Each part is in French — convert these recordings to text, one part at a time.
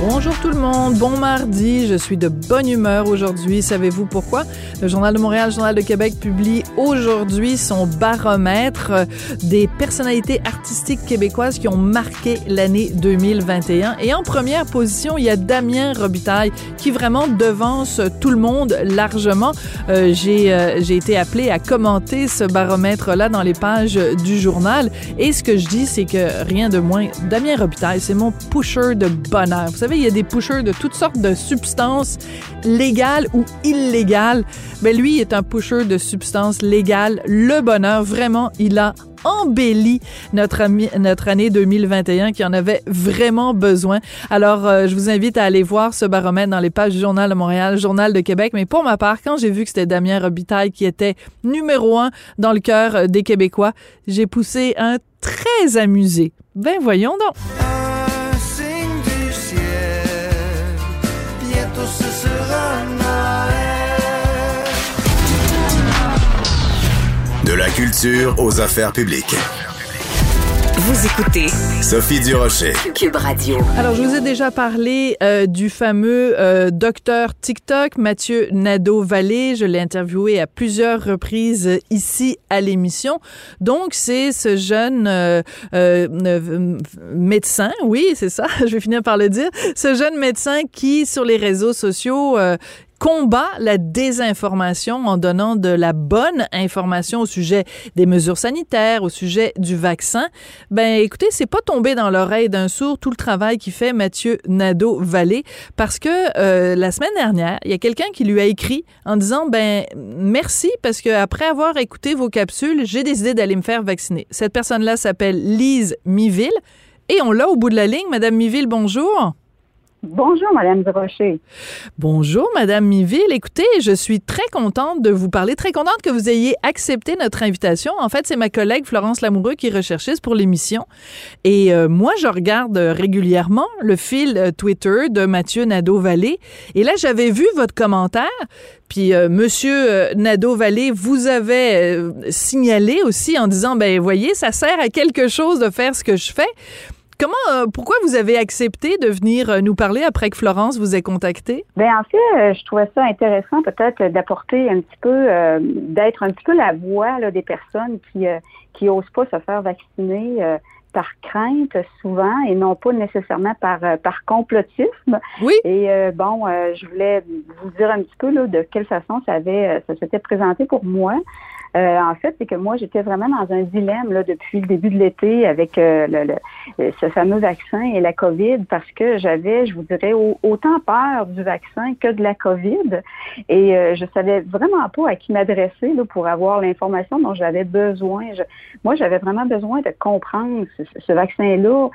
Bonjour tout le monde, bon mardi, je suis de bonne humeur aujourd'hui. Savez-vous pourquoi? Le Journal de Montréal, le Journal de Québec publie aujourd'hui son baromètre des personnalités artistiques québécoises qui ont marqué l'année 2021. Et en première position, il y a Damien Robitaille qui vraiment devance tout le monde largement. Euh, j'ai euh, j'ai été appelé à commenter ce baromètre-là dans les pages du journal. Et ce que je dis, c'est que rien de moins, Damien Robitaille, c'est mon pusher de bonheur. Il y a des pushers de toutes sortes de substances légales ou illégales. Mais ben, lui est un pusher de substances légales. Le bonheur, vraiment, il a embelli notre, notre année 2021 qui en avait vraiment besoin. Alors, euh, je vous invite à aller voir ce baromètre dans les pages du Journal de Montréal, Journal de Québec. Mais pour ma part, quand j'ai vu que c'était Damien Robitaille qui était numéro un dans le cœur euh, des Québécois, j'ai poussé un très amusé. Ben voyons donc. De la culture aux affaires publiques. Vous écoutez Sophie Durocher. Cube Radio. Alors, je vous ai déjà parlé euh, du fameux euh, docteur TikTok, Mathieu Nadeau-Vallée. Je l'ai interviewé à plusieurs reprises ici à l'émission. Donc, c'est ce jeune euh, médecin, oui, c'est ça, je vais finir par le dire, ce jeune médecin qui, sur les réseaux sociaux, combat la désinformation en donnant de la bonne information au sujet des mesures sanitaires, au sujet du vaccin. Ben, écoutez, c'est pas tombé dans l'oreille d'un sourd tout le travail qui fait Mathieu Nadeau-Vallée parce que euh, la semaine dernière, il y a quelqu'un qui lui a écrit en disant ben merci parce que après avoir écouté vos capsules, j'ai décidé d'aller me faire vacciner. Cette personne-là s'appelle Lise Miville et on l'a au bout de la ligne. Madame Miville, bonjour. Bonjour, Madame Rocher. Bonjour, Madame Miville. Écoutez, je suis très contente de vous parler, très contente que vous ayez accepté notre invitation. En fait, c'est ma collègue Florence Lamoureux qui est recherchiste pour l'émission. Et euh, moi, je regarde régulièrement le fil euh, Twitter de Mathieu Nadeau-Vallée. Et là, j'avais vu votre commentaire. Puis, euh, Monsieur Nadeau-Vallée vous avait signalé aussi en disant, ben, voyez, ça sert à quelque chose de faire ce que je fais. Comment, euh, pourquoi vous avez accepté de venir euh, nous parler après que Florence vous ait contacté? Bien, en fait, euh, je trouvais ça intéressant peut-être d'apporter un petit peu, d'être un petit peu la voix des personnes qui qui osent pas se faire vacciner par crainte souvent et non pas nécessairement par par complotisme. Oui. Et bon, je voulais vous dire un petit peu là, de quelle façon ça avait ça s'était présenté pour moi. Euh, en fait, c'est que moi, j'étais vraiment dans un dilemme là, depuis le début de l'été avec euh, le, euh, ce fameux vaccin et la COVID parce que j'avais, je vous dirais, autant peur du vaccin que de la COVID. Et je savais vraiment pas à qui m'adresser pour avoir l'information dont j'avais besoin. moi, j'avais vraiment besoin de comprendre ce, vaccin-là.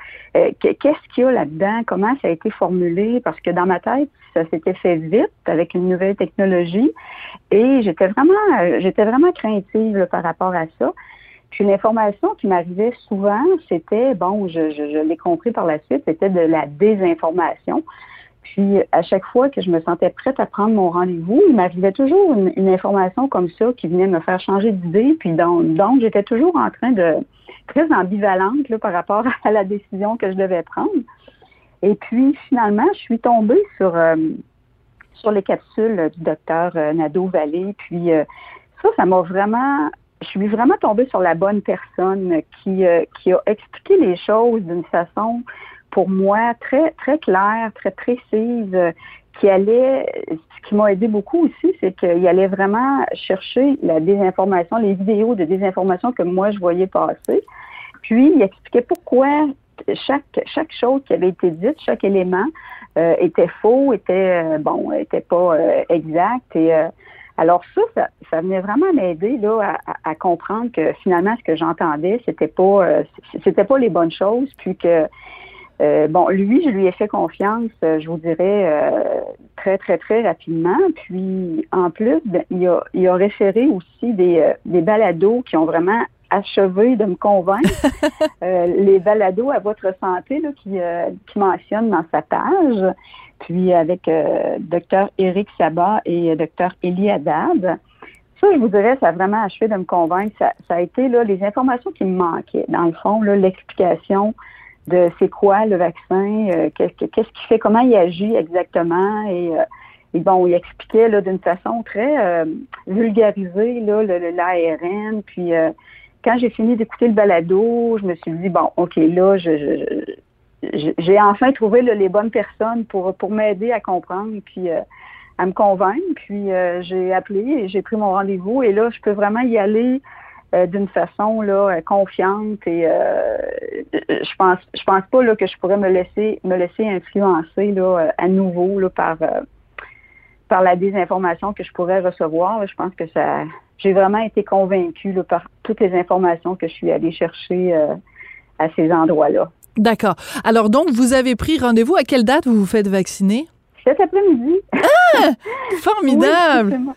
Qu'est-ce qu'il y a là-dedans? Comment ça a été formulé? Parce que dans ma tête, ça s'était fait vite avec une nouvelle technologie et j'étais vraiment, j'étais vraiment craintive par rapport à ça. Puis l'information qui m'arrivait souvent, c'était, bon, je, l'ai compris par la suite, c'était de la désinformation. Puis à chaque fois que je me sentais prête à prendre mon rendez-vous, il m'arrivait toujours une, information comme ça qui venait me faire changer d'idée. Puis donc, j'étais toujours en train de très ambivalente là, par rapport à la décision que je devais prendre. Et puis, finalement, je suis tombée sur, euh, sur les capsules du docteur euh, Nadeau-Vallée. Puis, euh, ça, ça m'a vraiment... Je suis vraiment tombée sur la bonne personne qui, qui a expliqué les choses d'une façon, pour moi, très, très claire, très précise, qui allait... Ce qui m'a aidé beaucoup aussi, c'est qu'il allait vraiment chercher la désinformation, les vidéos de désinformation que moi, je voyais passer. Puis, il expliquait pourquoi chaque, chaque chose qui avait été dite, chaque élément euh, était faux, était euh, bon, était pas euh, exact. Et alors ça, ça, venait vraiment m'aider là à, comprendre que finalement ce que j'entendais, c'était pas c'était pas les bonnes choses, puis que bon, lui, je lui ai fait confiance, je vous dirais, très, très, très rapidement. Puis, en plus, ben, il, a, il a référé aussi des, des balados qui ont vraiment achevé de me convaincre. Euh, les balados à votre santé là, qui, euh, qui mentionne dans sa page, puis avec euh, docteur Éric Sabat et docteur Elie Haddad. Ça, je vous dirais, ça a vraiment achevé de me convaincre. Ça, ça a été là, les informations qui me manquaient. Dans le fond, là, l'explication de c'est quoi le vaccin, euh, qu'est-ce qu'il fait, comment il agit exactement et et bon, il expliquait là d'une façon très euh, vulgarisée là l'ARN. Puis euh, quand j'ai fini d'écouter le balado, je me suis dit bon, ok, là, je, j'ai enfin trouvé les bonnes personnes pour pour m'aider à comprendre puis euh, à me convaincre. Puis j'ai appelé et j'ai pris mon rendez-vous et là, je peux vraiment y aller d'une façon là confiante et je pense je pense pas là que je pourrais me laisser me laisser influencer là à nouveau là par par la désinformation que je pourrais recevoir. Je pense que ça, j'ai vraiment été convaincue par toutes les informations que je suis allée chercher euh, à ces endroits-là. D'accord. Alors donc, vous avez pris rendez-vous. À quelle date vous vous faites vacciner? Cet après-midi. Ah! Formidable! Oui,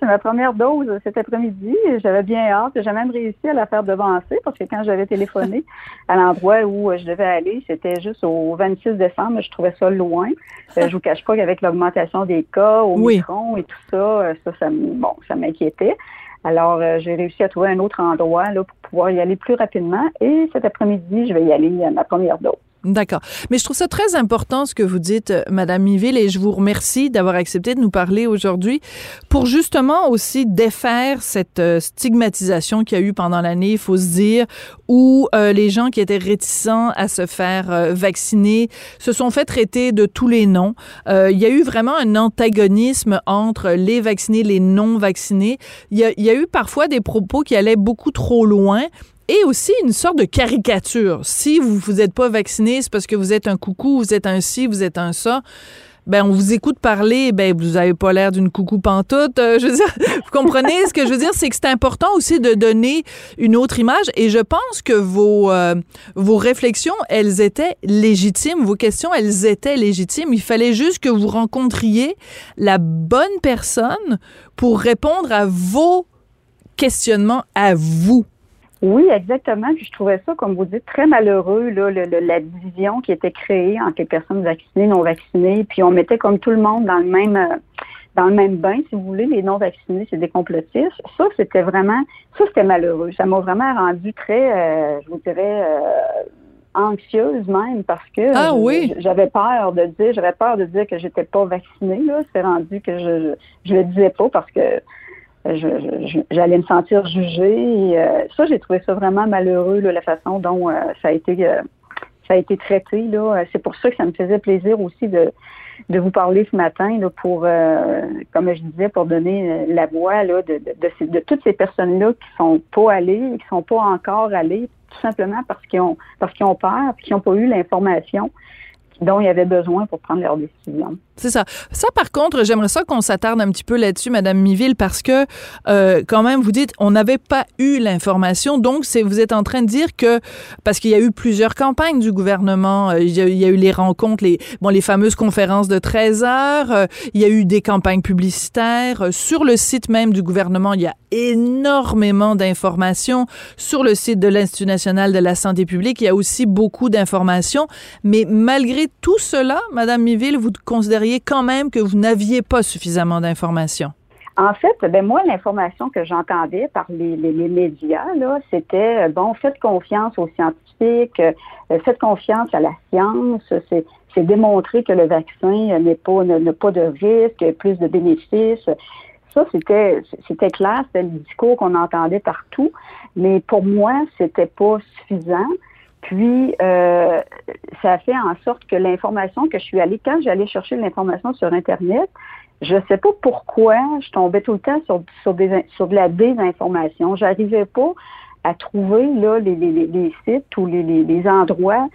c'est ma première dose cet après-midi. J'avais bien hâte. J'ai même réussi à la faire devancer parce que quand j'avais téléphoné à l'endroit où je devais aller, c'était juste au 26 décembre. Je trouvais ça loin. Euh, je vous cache pas qu'avec l'augmentation des cas au micron et tout ça, euh, ça, ça, bon, ça m'inquiétait. Alors, euh, j'ai réussi à trouver un autre endroit là, pour pouvoir y aller plus rapidement. Et cet après-midi, je vais y aller à ma première dose. D'accord. Mais je trouve ça très important ce que vous dites, euh, Madame Miville, et je vous remercie d'avoir accepté de nous parler aujourd'hui pour justement aussi défaire cette euh, stigmatisation qu'il y a eu pendant l'année, il faut se dire, où euh, les gens qui étaient réticents à se faire vacciner se sont fait traiter de tous les noms. il y a eu vraiment un antagonisme entre les vaccinés, les non vaccinés. Il y a, il y a eu parfois des propos qui allaient beaucoup trop loin et aussi une sorte de caricature. Si vous vous êtes pas vacciné, c'est parce que vous êtes un coucou, vous êtes un ci, vous êtes un ça. Ben, on vous écoute parler, ben, vous avez pas l'air d'une coucou pantoute. Euh, je veux dire, vous comprenez ce que je veux dire? C'est que c'est important aussi de donner une autre image et je pense que vos, euh, vos réflexions, elles étaient légitimes. Vos questions, elles étaient légitimes. Il fallait juste que vous rencontriez la bonne personne pour répondre à vos questionnements à vous. Oui, exactement. Puis je trouvais ça, comme vous dites, très malheureux, là, la division qui était créée entre les personnes vaccinées, non vaccinées. Puis on mettait comme tout le monde dans le même euh, dans le même bain, si vous voulez, les non vaccinés, c'est des complotistes. Ça, c'était vraiment, ça, c'était malheureux. Ça m'a vraiment rendu très, euh, je vous dirais, euh, anxieuse même parce que ah, oui. j'avais peur de dire, j'avais peur de dire que j'étais pas vaccinée. Là, c'est rendu que je, je, le disais pas parce que j'allais me sentir jugée. Euh, ça, j'ai trouvé ça vraiment malheureux, la façon dont euh, ça a été euh, ça a été traité. Là. C'est pour ça que ça me faisait plaisir aussi de, de vous parler ce matin là, pour, comme je disais, pour donner la voix là, de, de, de, toutes ces personnes-là qui sont pas allées, qui sont pas encore allées, tout simplement parce qu'ils ont parce qu'ils ont peur, qu'ils n'ont pas eu l'information dont ils avaient besoin pour prendre leurs décisions. C'est ça. Ça, par contre, j'aimerais ça qu'on s'attarde un petit peu là-dessus, Madame Miville, parce que euh, quand même, vous dites, on n'avait pas eu l'information. Donc, vous êtes en train de dire que parce qu'il y a eu plusieurs campagnes du gouvernement, euh, il, y a, eu les rencontres, les bon, les fameuses conférences de 13 heures, euh, il y a eu des campagnes publicitaires sur le site même du gouvernement. Il y a énormément d'informations sur le site de l'Institut national de la santé publique. Il y a aussi beaucoup d'informations, mais malgré tout cela, Madame Miville, vous considérez quand même que vous n'aviez pas suffisamment d'informations? En fait, ben moi, l'information que j'entendais par les, médias, c'était euh, bon, faites confiance aux scientifiques, euh, faites confiance à la science, c'est, démontrer que le vaccin n'est pas n'a pas de risque, plus de bénéfices. Ça, c'était c'était clair, c'était le discours qu'on entendait partout, mais pour moi, c'était pas suffisant. Puis, euh, ça fait en sorte que l'information que je suis allée, quand j'allais chercher l'information sur Internet, je ne sais pas pourquoi je tombais tout le temps sur, sur de la désinformation. J'arrivais pas à trouver là, les, les, les sites ou les, les endroits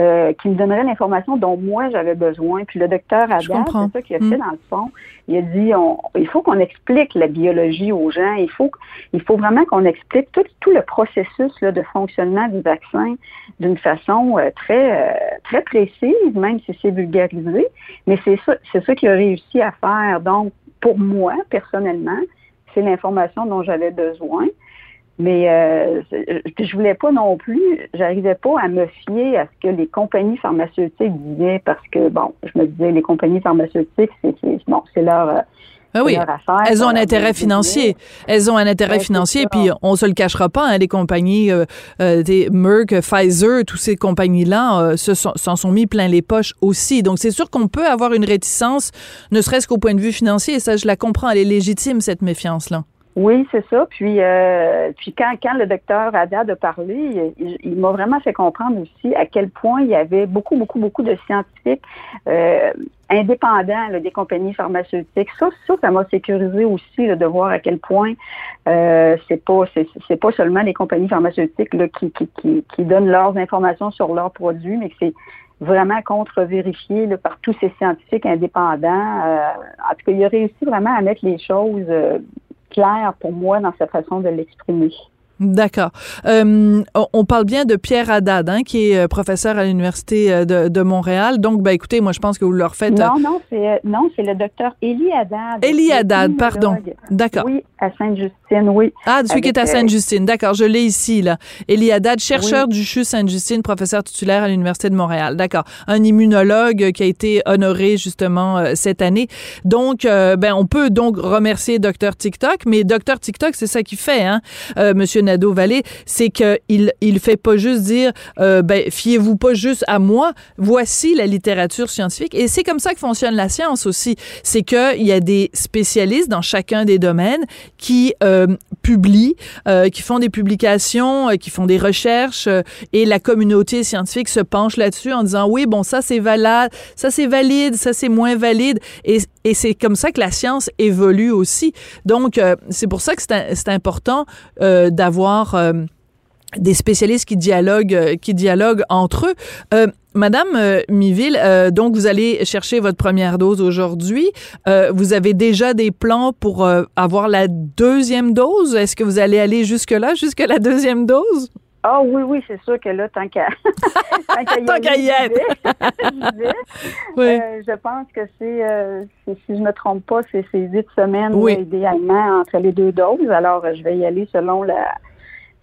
euh, qui me donneraient l'information dont moi j'avais besoin. Puis le docteur Adam, c'est ça qu'il a fait mm. dans le fond. Il a dit on, il faut qu'on explique la biologie aux gens. Il faut, il faut vraiment qu'on explique tout, tout le processus là, de fonctionnement du vaccin d'une façon euh, très, euh, très précise, même si c'est vulgarisé. Mais c'est ça, c'est ça qu'il a réussi à faire. Donc, pour moi, personnellement, c'est l'information dont j'avais besoin. Mais euh, je voulais pas non plus, j'arrivais pas à me fier à ce que les compagnies pharmaceutiques disaient parce que, bon, je me disais, les compagnies pharmaceutiques, c'est bon, c'est leur... Euh, ah oui, elles ont un intérêt financier. Elles ont un intérêt financier, puis on se le cachera pas, hein, les compagnies, euh, euh, des Merck, Pfizer, toutes ces compagnies-là, euh, s'en sont, mis plein les poches aussi. Donc c'est sûr qu'on peut avoir une réticence, ne serait-ce qu'au point de vue financier, et ça je la comprends, elle est légitime cette méfiance-là. Oui, c'est ça. Puis, euh, puis quand, quand le docteur Haddad a parlé, il, m'a vraiment fait comprendre aussi à quel point il y avait beaucoup, beaucoup, beaucoup de scientifiques euh, indépendants des compagnies pharmaceutiques. Ça, ça, ça m'a sécurisé aussi de voir à quel point euh, c'est pas c'est, pas seulement les compagnies pharmaceutiques là, qui, qui, qui, qui donnent leurs informations sur leurs produits, mais que c'est vraiment contre-vérifié par tous ces scientifiques indépendants. Euh, en tout cas, il a réussi vraiment à mettre les choses euh, clair pour moi dans sa façon de l'exprimer. D'accord. Euh, on parle bien de Pierre Haddad, hein, qui est euh, professeur à l'Université euh, de, Montréal. Donc, ben, écoutez, moi, je pense que vous leur faites... Non, non, c'est, non, c'est le docteur Élie Haddad. Élie Haddad, pardon. D'accord. Oui, à Sainte-Justine, oui. Ah, celui qui est à Sainte-Justine. D'accord, je l'ai ici, là. Élie Haddad, chercheur du CHU Sainte-Justine, professeur titulaire à l'Université de Montréal. D'accord. Un immunologue qui a été honoré, justement, cette année. Donc, ben, on peut donc remercier docteur TikTok, mais docteur TikTok, c'est ça qui fait, hein, Monsieur C'est qu'il il fait pas juste dire euh, ben fiez-vous pas juste à moi, voici la littérature scientifique. Et c'est comme ça que fonctionne la science aussi, c'est que il y a des spécialistes dans chacun des domaines qui euh, publient, euh, qui font des publications, qui font des recherches et la communauté scientifique se penche là-dessus en disant oui, bon ça c'est valide, ça c'est valide, ça c'est moins valide et c'est comme ça que la science évolue aussi. Donc c'est pour ça que c'est important d'avoir euh, des spécialistes qui dialoguent, euh, qui dialoguent entre eux. Euh, Madame Miville, donc vous allez chercher votre première dose aujourd'hui. vous avez déjà des plans pour avoir la deuxième dose? Est-ce que vous allez aller jusque là, jusque la deuxième dose? Ah oui, oui, c'est sûr que là, tant qu'à tant qu'à y être. je pense que c'est, si je ne me trompe pas, c'est huit semaines idéalement entre les deux doses. Alors, je vais y aller selon la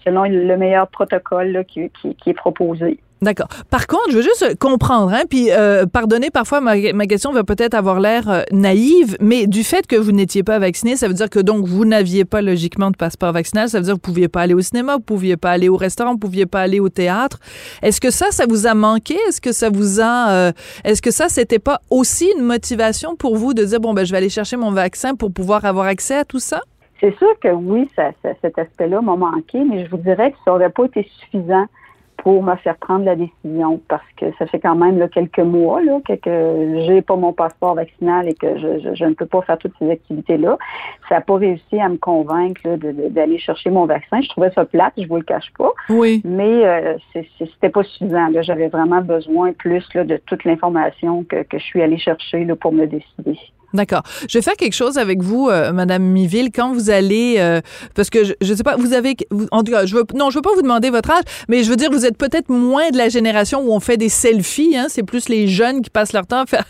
selon le meilleur protocole qui, est proposé. D'accord. Par contre, je veux juste comprendre, hein, puis euh, pardonnez, parfois ma, question va peut-être avoir l'air euh, naïve, mais du fait que vous n'étiez pas vacciné, ça veut dire que donc vous n'aviez pas logiquement de passeport vaccinal, ça veut dire que vous pouviez pas aller au cinéma, vous pouviez pas aller au restaurant, vous pouviez pas aller au théâtre. Est-ce que ça, ça vous a manqué? Est-ce que ça vous a, euh, est-ce que ça, c'était pas aussi une motivation pour vous de dire bon ben je vais aller chercher mon vaccin pour pouvoir avoir accès à tout ça? C'est sûr que oui, cet aspect-là m'a manqué, mais je vous dirais que ça n'aurait pas été suffisant pour me faire prendre la décision parce que ça fait quand même là, quelques mois là, que, que j'ai pas mon passeport vaccinal et que je, je, ne peux pas faire toutes ces activités-là. Ça n'a pas réussi à me convaincre d'aller chercher mon vaccin. Je trouvais ça plate, je vous le cache pas. Oui. Mais euh, c'était pas suffisant. J'avais vraiment besoin plus là, de toute l'information que, que je suis allée chercher là, pour me décider. D'accord. Je vais faire quelque chose avec vous, euh, Madame Miville, quand vous allez, euh, parce que je, ne sais pas, vous avez, en tout cas, je veux, non, je veux pas vous demander votre âge, mais je veux dire, vous êtes peut-être moins de la génération où on fait des selfies. Hein, c'est plus les jeunes qui passent leur temps à faire,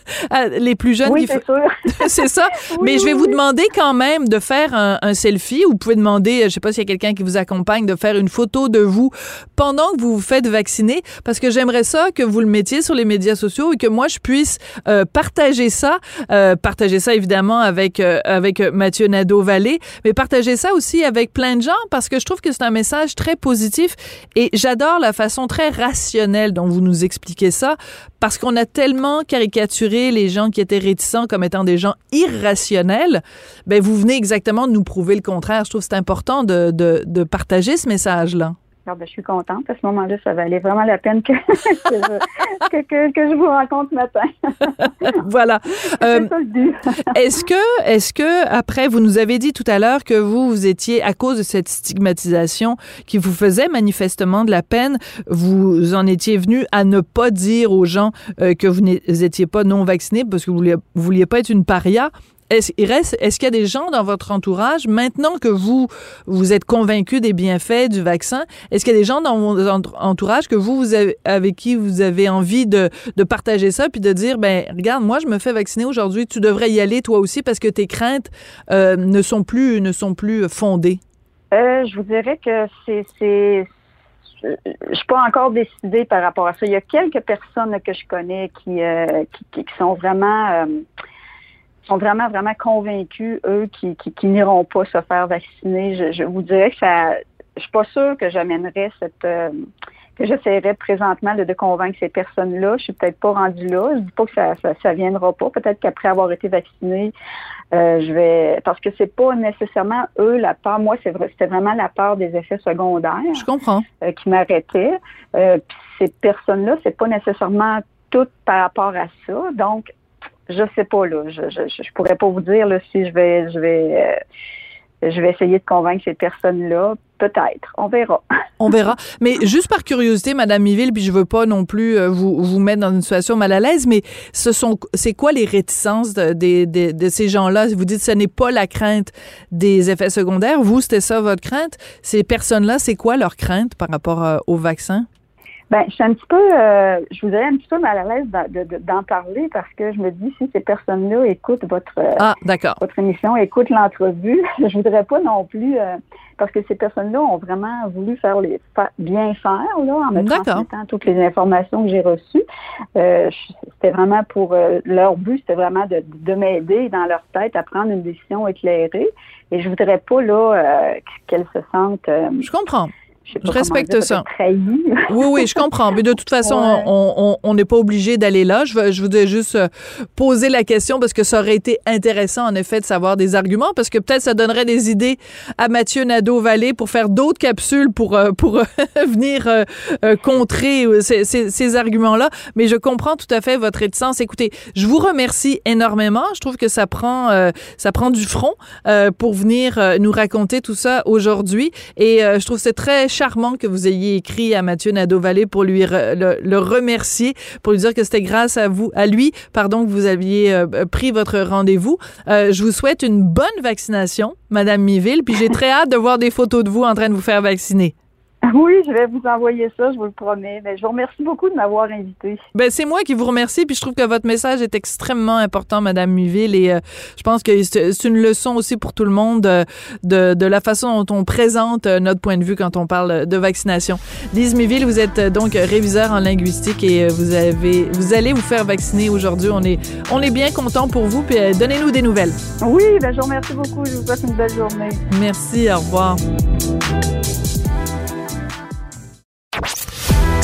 les plus jeunes oui, qui c'est c'est ça. mais je vais vous demander quand même de faire un, un selfie. Vous pouvez demander, je sais pas s'il y a quelqu'un qui vous accompagne, de faire une photo de vous pendant que vous vous faites vacciner, parce que j'aimerais ça que vous le mettiez sur les médias sociaux et que moi je puisse euh, partager ça, partager ça évidemment avec euh, avec Mathieu Nadeau-Vallée, mais partager ça aussi avec plein de gens parce que je trouve que c'est un message très positif et j'adore la façon très rationnelle dont vous nous expliquez ça parce qu'on a tellement caricaturé les gens qui étaient réticents comme étant des gens irrationnels. Ben vous venez exactement de nous prouver le contraire. Je trouve que c'est important de, de, de partager ce message-là. Ah, ben, je suis contente. À ce moment-là, ça valait vraiment la peine que, que, je, vous rencontre ce matin. voilà. Euh, est-ce que, est-ce que, après, vous nous avez dit tout à l'heure que vous, vous étiez, à cause de cette stigmatisation qui vous faisait manifestement de la peine, vous en étiez venu à ne pas dire aux gens euh, que vous n'étiez pas non vacciné parce que vous ne vouliez pas être une paria. Est-ce est qu'il y a des gens dans votre entourage, maintenant que vous, vous êtes convaincu des bienfaits du vaccin, est-ce qu'il y a des gens dans votre entourage que vous, vous avez, avec qui vous avez envie de, partager ça, puis de dire, ben regarde, moi, je me fais vacciner aujourd'hui, tu devrais y aller toi aussi parce que tes craintes euh, ne sont plus ne sont plus fondées? Euh, je vous dirais que c'est, c'est, je suis pas encore décidée par rapport à ça. Il y a quelques personnes que je connais qui, euh, qui, sont vraiment, sont vraiment, vraiment convaincus, eux, qui, qui, qui n'iront pas se faire vacciner. Je, je, vous dirais que ça, je suis pas sûre que j'amènerais cette, euh, que j'essaierais présentement de, de, convaincre ces personnes-là. Je suis peut-être pas rendue là. Je dis pas que ça, ça, ça viendra pas. Peut-être qu'après avoir été vaccinée, euh, je vais parce que c'est pas nécessairement eux la peur. Moi, c'est vrai, c'était vraiment la peur des effets secondaires. Je comprends. Euh, qui m'arrêtait. Euh, ces personnes-là, c'est pas nécessairement toutes par rapport à ça. Donc, je sais pas là. Je, je, je pourrais pas vous dire là, si je vais je vais euh, je vais essayer de convaincre ces personnes-là. Peut-être. On verra. On verra. Mais juste par curiosité, Madame Miville, puis je veux pas non plus euh, vous, vous mettre dans une situation mal à l'aise, mais ce sont, c'est quoi les réticences de, de, de, ces gens-là? Vous dites ce n'est pas la crainte des effets secondaires. Vous, c'était ça votre crainte? Ces personnes-là, c'est quoi leur crainte par rapport euh, au vaccin? Ben, je suis un petit peu, euh, je vous dirais un petit peu mal à l'aise d'en parler parce que je me dis si ces personnes-là écoutent votre ah, votre émission, écoutent l'entrevue, je voudrais pas non plus euh, parce que ces personnes-là ont vraiment voulu faire les bien faire là en me transmettant toutes les informations que j'ai reçues. Euh, c'était vraiment pour euh, leur but, c'était vraiment de, de m'aider dans leur tête à prendre une décision éclairée. Et je voudrais pas là euh, qu'elles se sentent. je comprends. Je, je respecte ça. Oui, oui, je comprends. Mais de toute façon, ouais. on n'est pas obligé d'aller là. Je, je voudrais juste euh, poser la question parce que ça aurait été intéressant, en effet, de savoir des arguments parce que peut-être ça donnerait des idées à Mathieu Nadeau-Vallée pour faire d'autres capsules pour, euh, pour venir euh, contrer ces, ces, ces arguments-là. Mais je comprends tout à fait votre réticence. Écoutez, je vous remercie énormément. Je trouve que ça prend, ça prend du front pour venir nous raconter tout ça aujourd'hui. Et je trouve c'est très charmant que vous ayez écrit à Mathieu Nadeau-Vallée pour lui re, le, le, remercier, pour lui dire que c'était grâce à vous, à lui, pardon, que vous aviez euh, pris votre rendez-vous. Euh, je vous souhaite une bonne vaccination, Madame Miville, puis j'ai très hâte de voir des photos de vous en train de vous faire vacciner. Oui, je vais vous envoyer ça, je vous le promets. Mais je vous remercie beaucoup de m'avoir invité. Ben, c'est moi qui vous remercie, puis je trouve que votre message est extrêmement important, Madame Muville, et euh, je pense que c'est une leçon aussi pour tout le monde euh, de, de la façon dont on présente euh, notre point de vue quand on parle de vaccination. Lise Muville, vous êtes donc réviseur en linguistique et vous avez, vous allez vous faire vacciner aujourd'hui. On est, on est bien content pour vous, puis donnez-nous des nouvelles. Oui, ben, je vous remercie beaucoup. Je vous souhaite une belle journée. Merci, au revoir.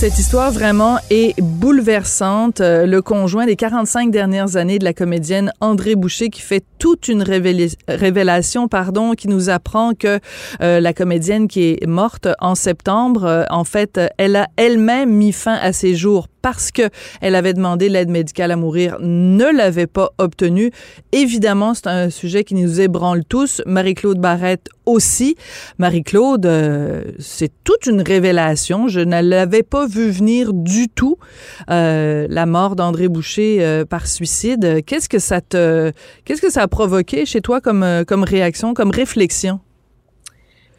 Cette histoire vraiment est bouleversante. Euh, le conjoint des 45 dernières années de la comédienne André Boucher qui fait toute une révélation, pardon, qui nous apprend que euh, la comédienne qui est morte en septembre, euh, en fait, elle a elle-même mis fin à ses jours parce que elle avait demandé l'aide médicale à mourir, ne l'avait pas obtenue. Évidemment, c'est un sujet qui nous ébranle tous. Marie-Claude Barrette aussi. Marie-Claude, euh, c'est toute une révélation. Je ne l'avais pas vu venir du tout. Euh, la mort d'André Boucher euh, par suicide. Qu'est-ce que ça te, qu'est-ce que ça a provoqué chez toi comme comme réaction, comme réflexion?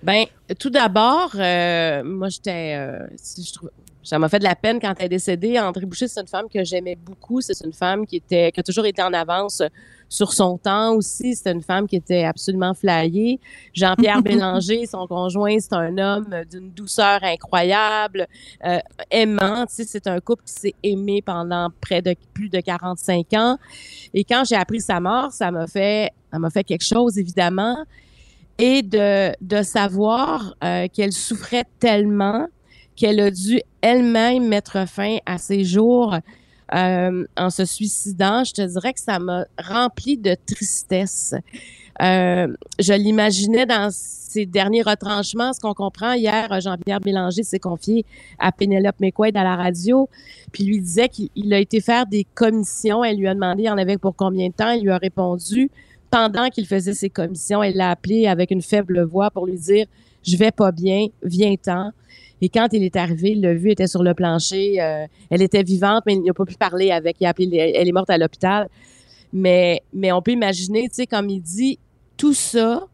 Ben, tout d'abord, moi, j'étais, je ça m'a fait de la peine quand elle est décédée. André Boucher, c'est une femme que j'aimais beaucoup. C'est une femme qui était, qui a toujours été en avance sur son temps aussi. C'est une femme qui était absolument flyée. Jean-Pierre Bélanger, son conjoint, c'est un homme d'une douceur incroyable, euh, aimant. C'est un couple qui s'est aimé pendant près de plus de 45 ans. Et quand j'ai appris sa mort, ça m'a fait, ça m'a fait quelque chose, évidemment. Et de, de savoir euh, qu'elle souffrait tellement qu'elle a dû elle-même mettre fin à ses jours euh, en se suicidant, je te dirais que ça m'a rempli de tristesse. Euh, je l'imaginais dans ses derniers retranchements. Ce qu'on comprend hier, Jean-Pierre Bélanger s'est confié à Pénélope McQuaid à la radio, puis lui disait qu'il a été faire des commissions. Elle lui a demandé en avait pour combien de temps? Il lui a répondu pendant qu'il faisait ses commissions. Elle l'a appelé avec une faible voix pour lui dire je vais pas bien, viens-t'en. Et quand il est arrivé, il l'a vu, était sur le plancher. Euh, elle était vivante, mais il n'a pas pu parler avec. Il a appelé, elle est morte à l'hôpital. Mais, mais on peut imaginer, tu sais, comme il dit, tout ça,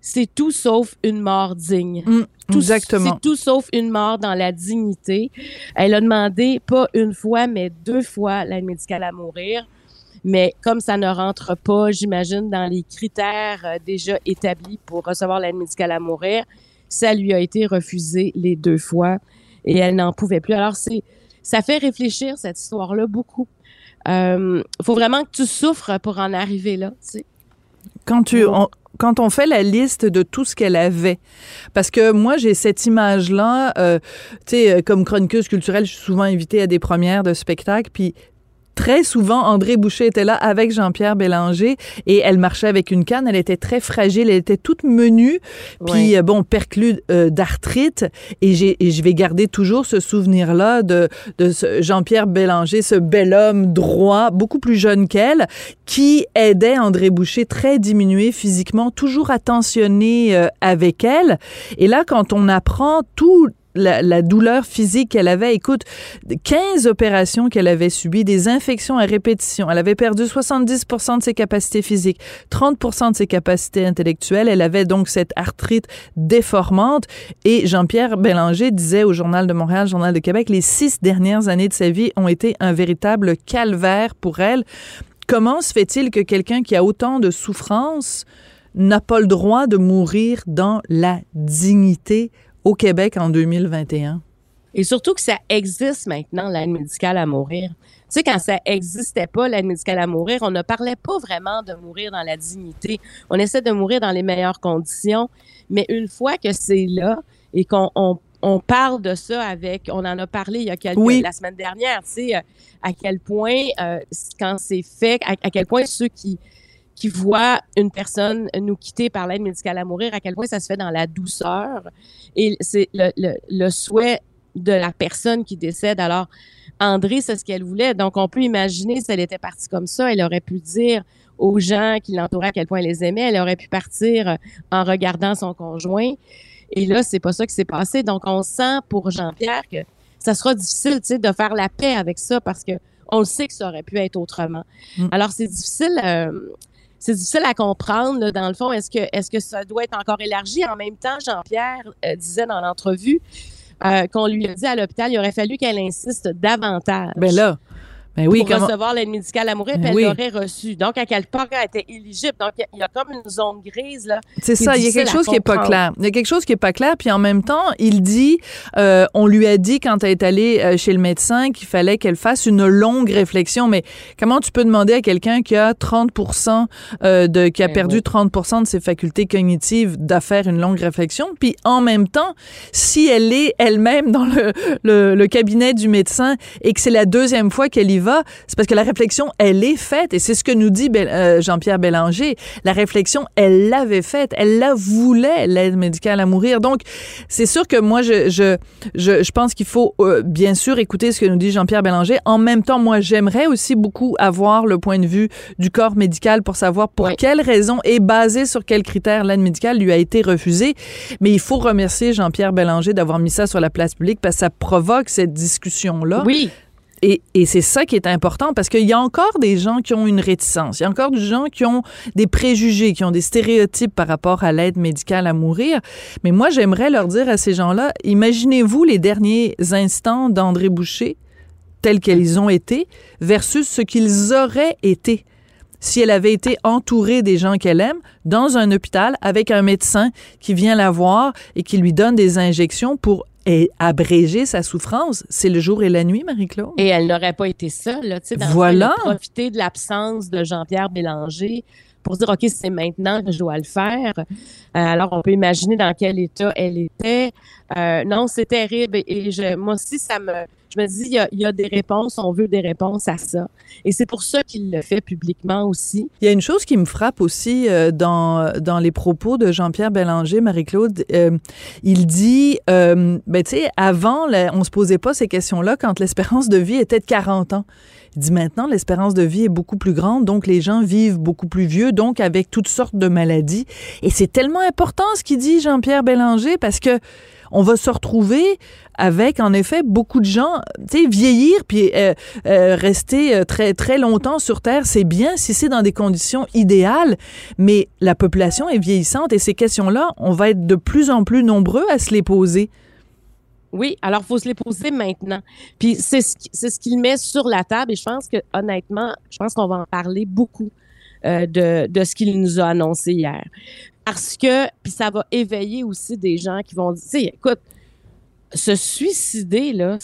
c'est tout sauf une mort digne. Mm, Tout- exactement. C'est tout sauf une mort dans la dignité. Elle a demandé, pas une fois, mais deux fois, l'aide médicale à mourir. Mais comme ça ne rentre pas, j'imagine, dans les critères euh, déjà établis pour recevoir l'aide médicale à mourir, ça lui a été refusé les deux fois et elle n'en pouvait plus. Alors, c'est, ça fait réfléchir cette histoire-là beaucoup. Euh, faut vraiment que tu souffres pour en arriver là. tu sais. quand tu on, quand on fait la liste de tout ce qu'elle avait, parce que moi j'ai cette image là, euh, tu sais, comme chroniqueuse culturelle, je suis souvent invitée à des premières de spectacles, puis Très souvent, André Boucher était là avec Jean-Pierre Bélanger et elle marchait avec une canne. Elle était très fragile, elle était toute menue, puis euh, bon, perclue euh, d'arthrite. Et, j'ai, et je vais garder toujours ce souvenir-là de, de Jean-Pierre Bélanger, ce bel homme droit, beaucoup plus jeune qu'elle, qui aidait André Boucher très diminué physiquement, toujours attentionné euh, avec elle. Et là, quand on apprend tout la, la douleur physique qu'elle avait, écoute, 15 opérations qu'elle avait subies, des infections à répétition. Elle avait perdu 70% de ses capacités physiques, 30 de ses capacités intellectuelles. Elle avait donc cette arthrite déformante. Et Jean-Pierre Bélanger disait au Journal de Montréal, Journal de Québec, les six dernières années de sa vie ont été un véritable calvaire pour elle. Comment se fait-il que quelqu'un qui a autant de souffrance n'a pas le droit de mourir dans la dignité au Québec en 2021? Et surtout que ça existe maintenant, l'aide médicale à mourir. Tu sais, quand ça existait pas, l'aide médicale à mourir, on ne parlait pas vraiment de mourir dans la dignité. On essaie de mourir dans les meilleures conditions. Mais une fois que c'est là et qu'on on, on parle de ça avec, on en a parlé il y a quelques, Oui. la semaine dernière, tu sais, euh, à quel point, euh, quand c'est fait, à, à quel point ceux qui, qui voient une personne nous quitter par l'aide médicale à mourir, à quel point ça se fait dans la douceur. Et c'est le, le, le souhait de la personne qui décède. Alors, André, c'est ce qu'elle voulait. Donc, on peut imaginer si elle était partie comme ça, elle aurait pu dire aux gens qui l'entouraient à quel point elle les aimait. Elle aurait pu partir euh, en regardant son conjoint. Et là, c'est pas ça qui s'est passé. Donc, on sent pour Jean-Pierre que ça sera difficile, tu sais, de faire la paix avec ça parce que on le sait que ça aurait pu être autrement. Mm. Alors, c'est difficile. euh, c'est difficile à comprendre, là, dans le fond. Est-ce que, est-ce que ça doit être encore élargi? En même temps, Jean-Pierre euh, disait dans l'entrevue euh, qu'on lui a dit à l'hôpital, il aurait fallu qu'elle insiste davantage. Ben là, ben oui, pour comment... recevoir l'aide médicale à mourir, Ben puis elle oui. l'aurait reçue. Donc, à quelque part, elle était éligible. Donc, il y a- il y, a comme une zone grise, là. C'est ça, il y a quelque chose qui est pas clair. Il y a quelque chose qui est pas clair, puis en même temps, il dit, euh, on lui a dit quand elle est allée euh, chez le médecin qu'il fallait qu'elle fasse une longue réflexion. Mais comment tu peux demander à quelqu'un qui a 30% euh, de, qui a Ben perdu oui. 30 de ses facultés cognitives de faire une longue réflexion, puis en même temps, si elle est elle-même dans le, le, le cabinet du médecin et que c'est la deuxième fois qu'elle y c'est parce que la réflexion, elle est faite, et c'est ce que nous dit euh, Jean-Pierre Bélanger. La réflexion, elle l'avait faite, elle la voulait, l'aide médicale à mourir. Donc, c'est sûr que moi, je, je, je, je pense qu'il faut euh, bien sûr écouter ce que nous dit Jean-Pierre Bélanger. En même temps, moi, j'aimerais aussi beaucoup avoir le point de vue du corps médical pour savoir pour Oui. quelles raisons et basé sur quels critères l'aide médicale lui a été refusée. Mais il faut remercier Jean-Pierre Bélanger d'avoir mis ça sur la place publique parce que ça provoque cette discussion-là. Oui. Et, c'est ça qui est important parce qu'il y a encore des gens qui ont une réticence. Il y a encore des gens qui ont des préjugés, qui ont des stéréotypes par rapport à l'aide médicale à mourir. Mais moi, j'aimerais leur dire à ces gens-là, imaginez-vous les derniers instants d'André Boucher tels qu'ils ont été versus ce qu'ils auraient été si elle avait été entourée des gens qu'elle aime dans un hôpital avec un médecin qui vient la voir et qui lui donne des injections pour eh, abréger sa souffrance. C'est le jour et la nuit, Marie-Claude? Et elle n'aurait pas été seule, là, tu sais, Voilà. profité de l'absence de Jean-Pierre Bélanger pour dire, OK, c'est maintenant que je dois le faire. Euh, alors, on peut imaginer dans quel état elle était. Euh, non, c'est terrible. Et je, moi aussi, ça me, je me dis, il y, a, il y a des réponses, on veut des réponses à ça. Et c'est pour ça qu'il le fait publiquement aussi. Il y a une chose qui me frappe aussi euh, dans, dans les propos de Jean-Pierre Bélanger, Marie-Claude. Euh, il dit, euh, ben, tu sais, avant, là, on se posait pas ces questions-là quand l'espérance de vie était de 40 ans. Il dit maintenant, l'espérance de vie est beaucoup plus grande, donc les gens vivent beaucoup plus vieux, donc avec toutes sortes de maladies. Et c'est tellement important ce qu'il dit Jean-Pierre Bélanger parce que on va se retrouver avec, en effet, beaucoup de gens, tu sais, vieillir puis euh, euh, rester euh, très, très longtemps sur Terre, c'est bien si c'est dans des conditions idéales, mais la population est vieillissante et ces questions-là, on va être de plus en plus nombreux à se les poser. Oui, alors faut se les poser maintenant. Puis c'est ce, c'est ce qu'il met sur la table et je pense que honnêtement, je pense qu'on va en parler beaucoup de, de ce qu'il nous a annoncé hier. Parce que, puis ça va éveiller aussi des gens qui vont dire, écoute, se suicider, là,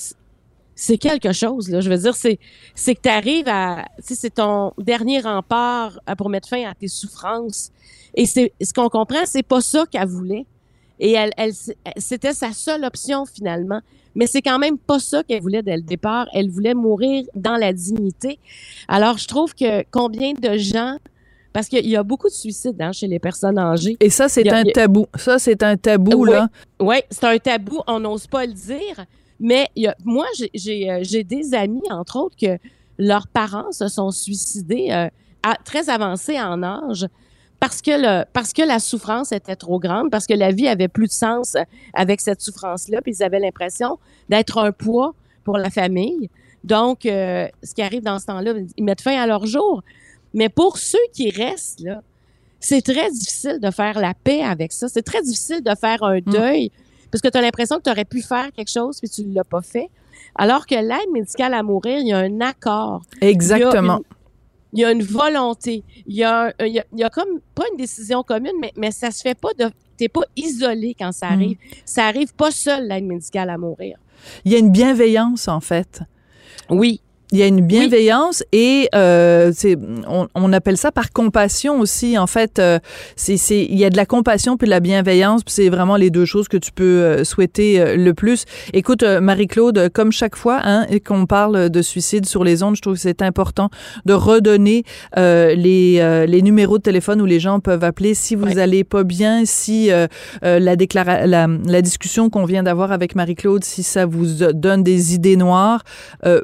c'est quelque chose, là. Je veux dire, c'est, c'est que tu arrives à, c'est ton dernier rempart euh, pour mettre fin à tes souffrances. Et c'est, ce qu'on comprend, c'est pas ça qu'elle voulait. Et elle, elle, c'était sa seule option finalement. Mais c'est quand même pas ça qu'elle voulait dès le départ. Elle voulait mourir dans la dignité. Alors, je trouve que combien de gens parce qu'il y a beaucoup de suicides hein, chez les personnes âgées. Et ça, c'est un tabou. Ça, c'est un tabou, là. Oui, c'est un tabou. On n'ose pas le dire. Mais il y a, moi, j'ai des amis, entre autres, que leurs parents se sont suicidés euh, à, très avancés en âge parce que le, parce que la souffrance était trop grande, parce que la vie avait plus de sens avec cette souffrance-là, puis ils avaient l'impression d'être un poids pour la famille. Donc, euh, ce qui arrive dans ce temps-là, ils mettent fin à leur jour. Mais pour ceux qui restent là, c'est très difficile de faire la paix avec ça. C'est très difficile de faire un mm. deuil parce que tu as l'impression que tu aurais pu faire quelque chose puis tu ne l'as pas fait. Alors que l'aide médicale à mourir, il y a un accord. Exactement il y a une volonté, il y a, il y a, comme pas une décision commune, mais, mais ça se fait pas de. T'es pas isolé quand ça arrive. Mm. Ça arrive pas seul l'aide médicale à mourir. Il y a une bienveillance en fait. Oui, il y a une bienveillance et euh, c'est on, on, appelle ça par compassion aussi. En fait, euh, c'est il y a de la compassion puis de la bienveillance. Puis c'est vraiment les deux choses que tu peux euh, souhaiter euh, le plus. Écoute, Marie-Claude, comme chaque fois, hein, qu'on parle de suicide sur les ondes, je trouve que c'est important de redonner les les numéros de téléphone où les gens peuvent appeler si vous allez pas bien, si la, déclara la, la discussion qu'on vient d'avoir avec Marie-Claude, si ça vous donne des idées noires,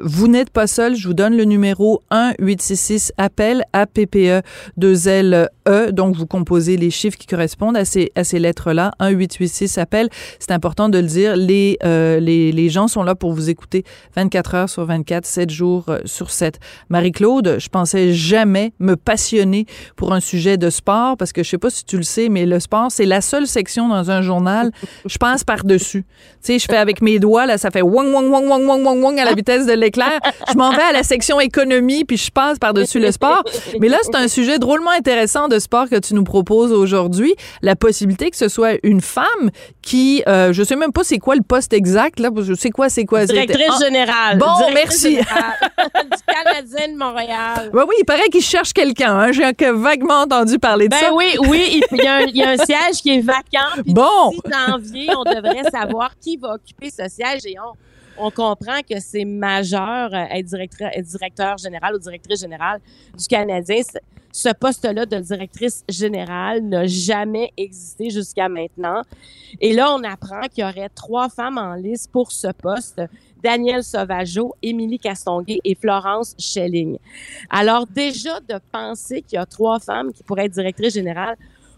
vous n'êtes pas je vous donne le numéro 1-866 appel à PPE 2 L E. Donc, vous composez les chiffres qui correspondent à ces, à ces lettres-là. 1-866 appel. C'est important de le dire. Les, euh, les, les gens sont là pour vous écouter 24 heures sur 24, 7 jours euh, sur 7. Marie-Claude, je pensais jamais me passionner pour un sujet de sport parce que je sais pas si tu le sais, mais le sport, c'est la seule section dans un journal. Je passe par-dessus. Tu sais, je fais avec mes doigts, là, ça fait wang, wang, wang, wang, wang, wang, wang à la vitesse de l'éclair. Je m'en vais à la section économie, puis je passe par-dessus le sport. Mais là, c'est un sujet drôlement intéressant de sport que tu nous proposes aujourd'hui. La possibilité que ce soit une femme qui, euh, je sais même pas c'est quoi le poste exact, là, je sais quoi, c'est quoi. Directrice ah, générale. Bon, merci. du Canadien de Montréal. Oui, oui, il paraît qu'il cherche quelqu'un. Hein. J'ai vaguement entendu parler de ben ça. oui, oui, il y, a un, il y, a un siège qui est vacant. Puis bon. janvier, on devrait savoir qui va occuper ce siège et on on comprend que c'est majeur euh, être directeur, général ou directrice générale du Canadien. Ce poste-là de directrice générale n'a jamais existé jusqu'à maintenant. Et là, on apprend qu'il y aurait trois femmes en liste pour ce poste. Danielle Sauvageau, Émilie Castonguay et Florence Schelling. Alors déjà, de penser qu'il y a trois femmes qui pourraient être directrices générales,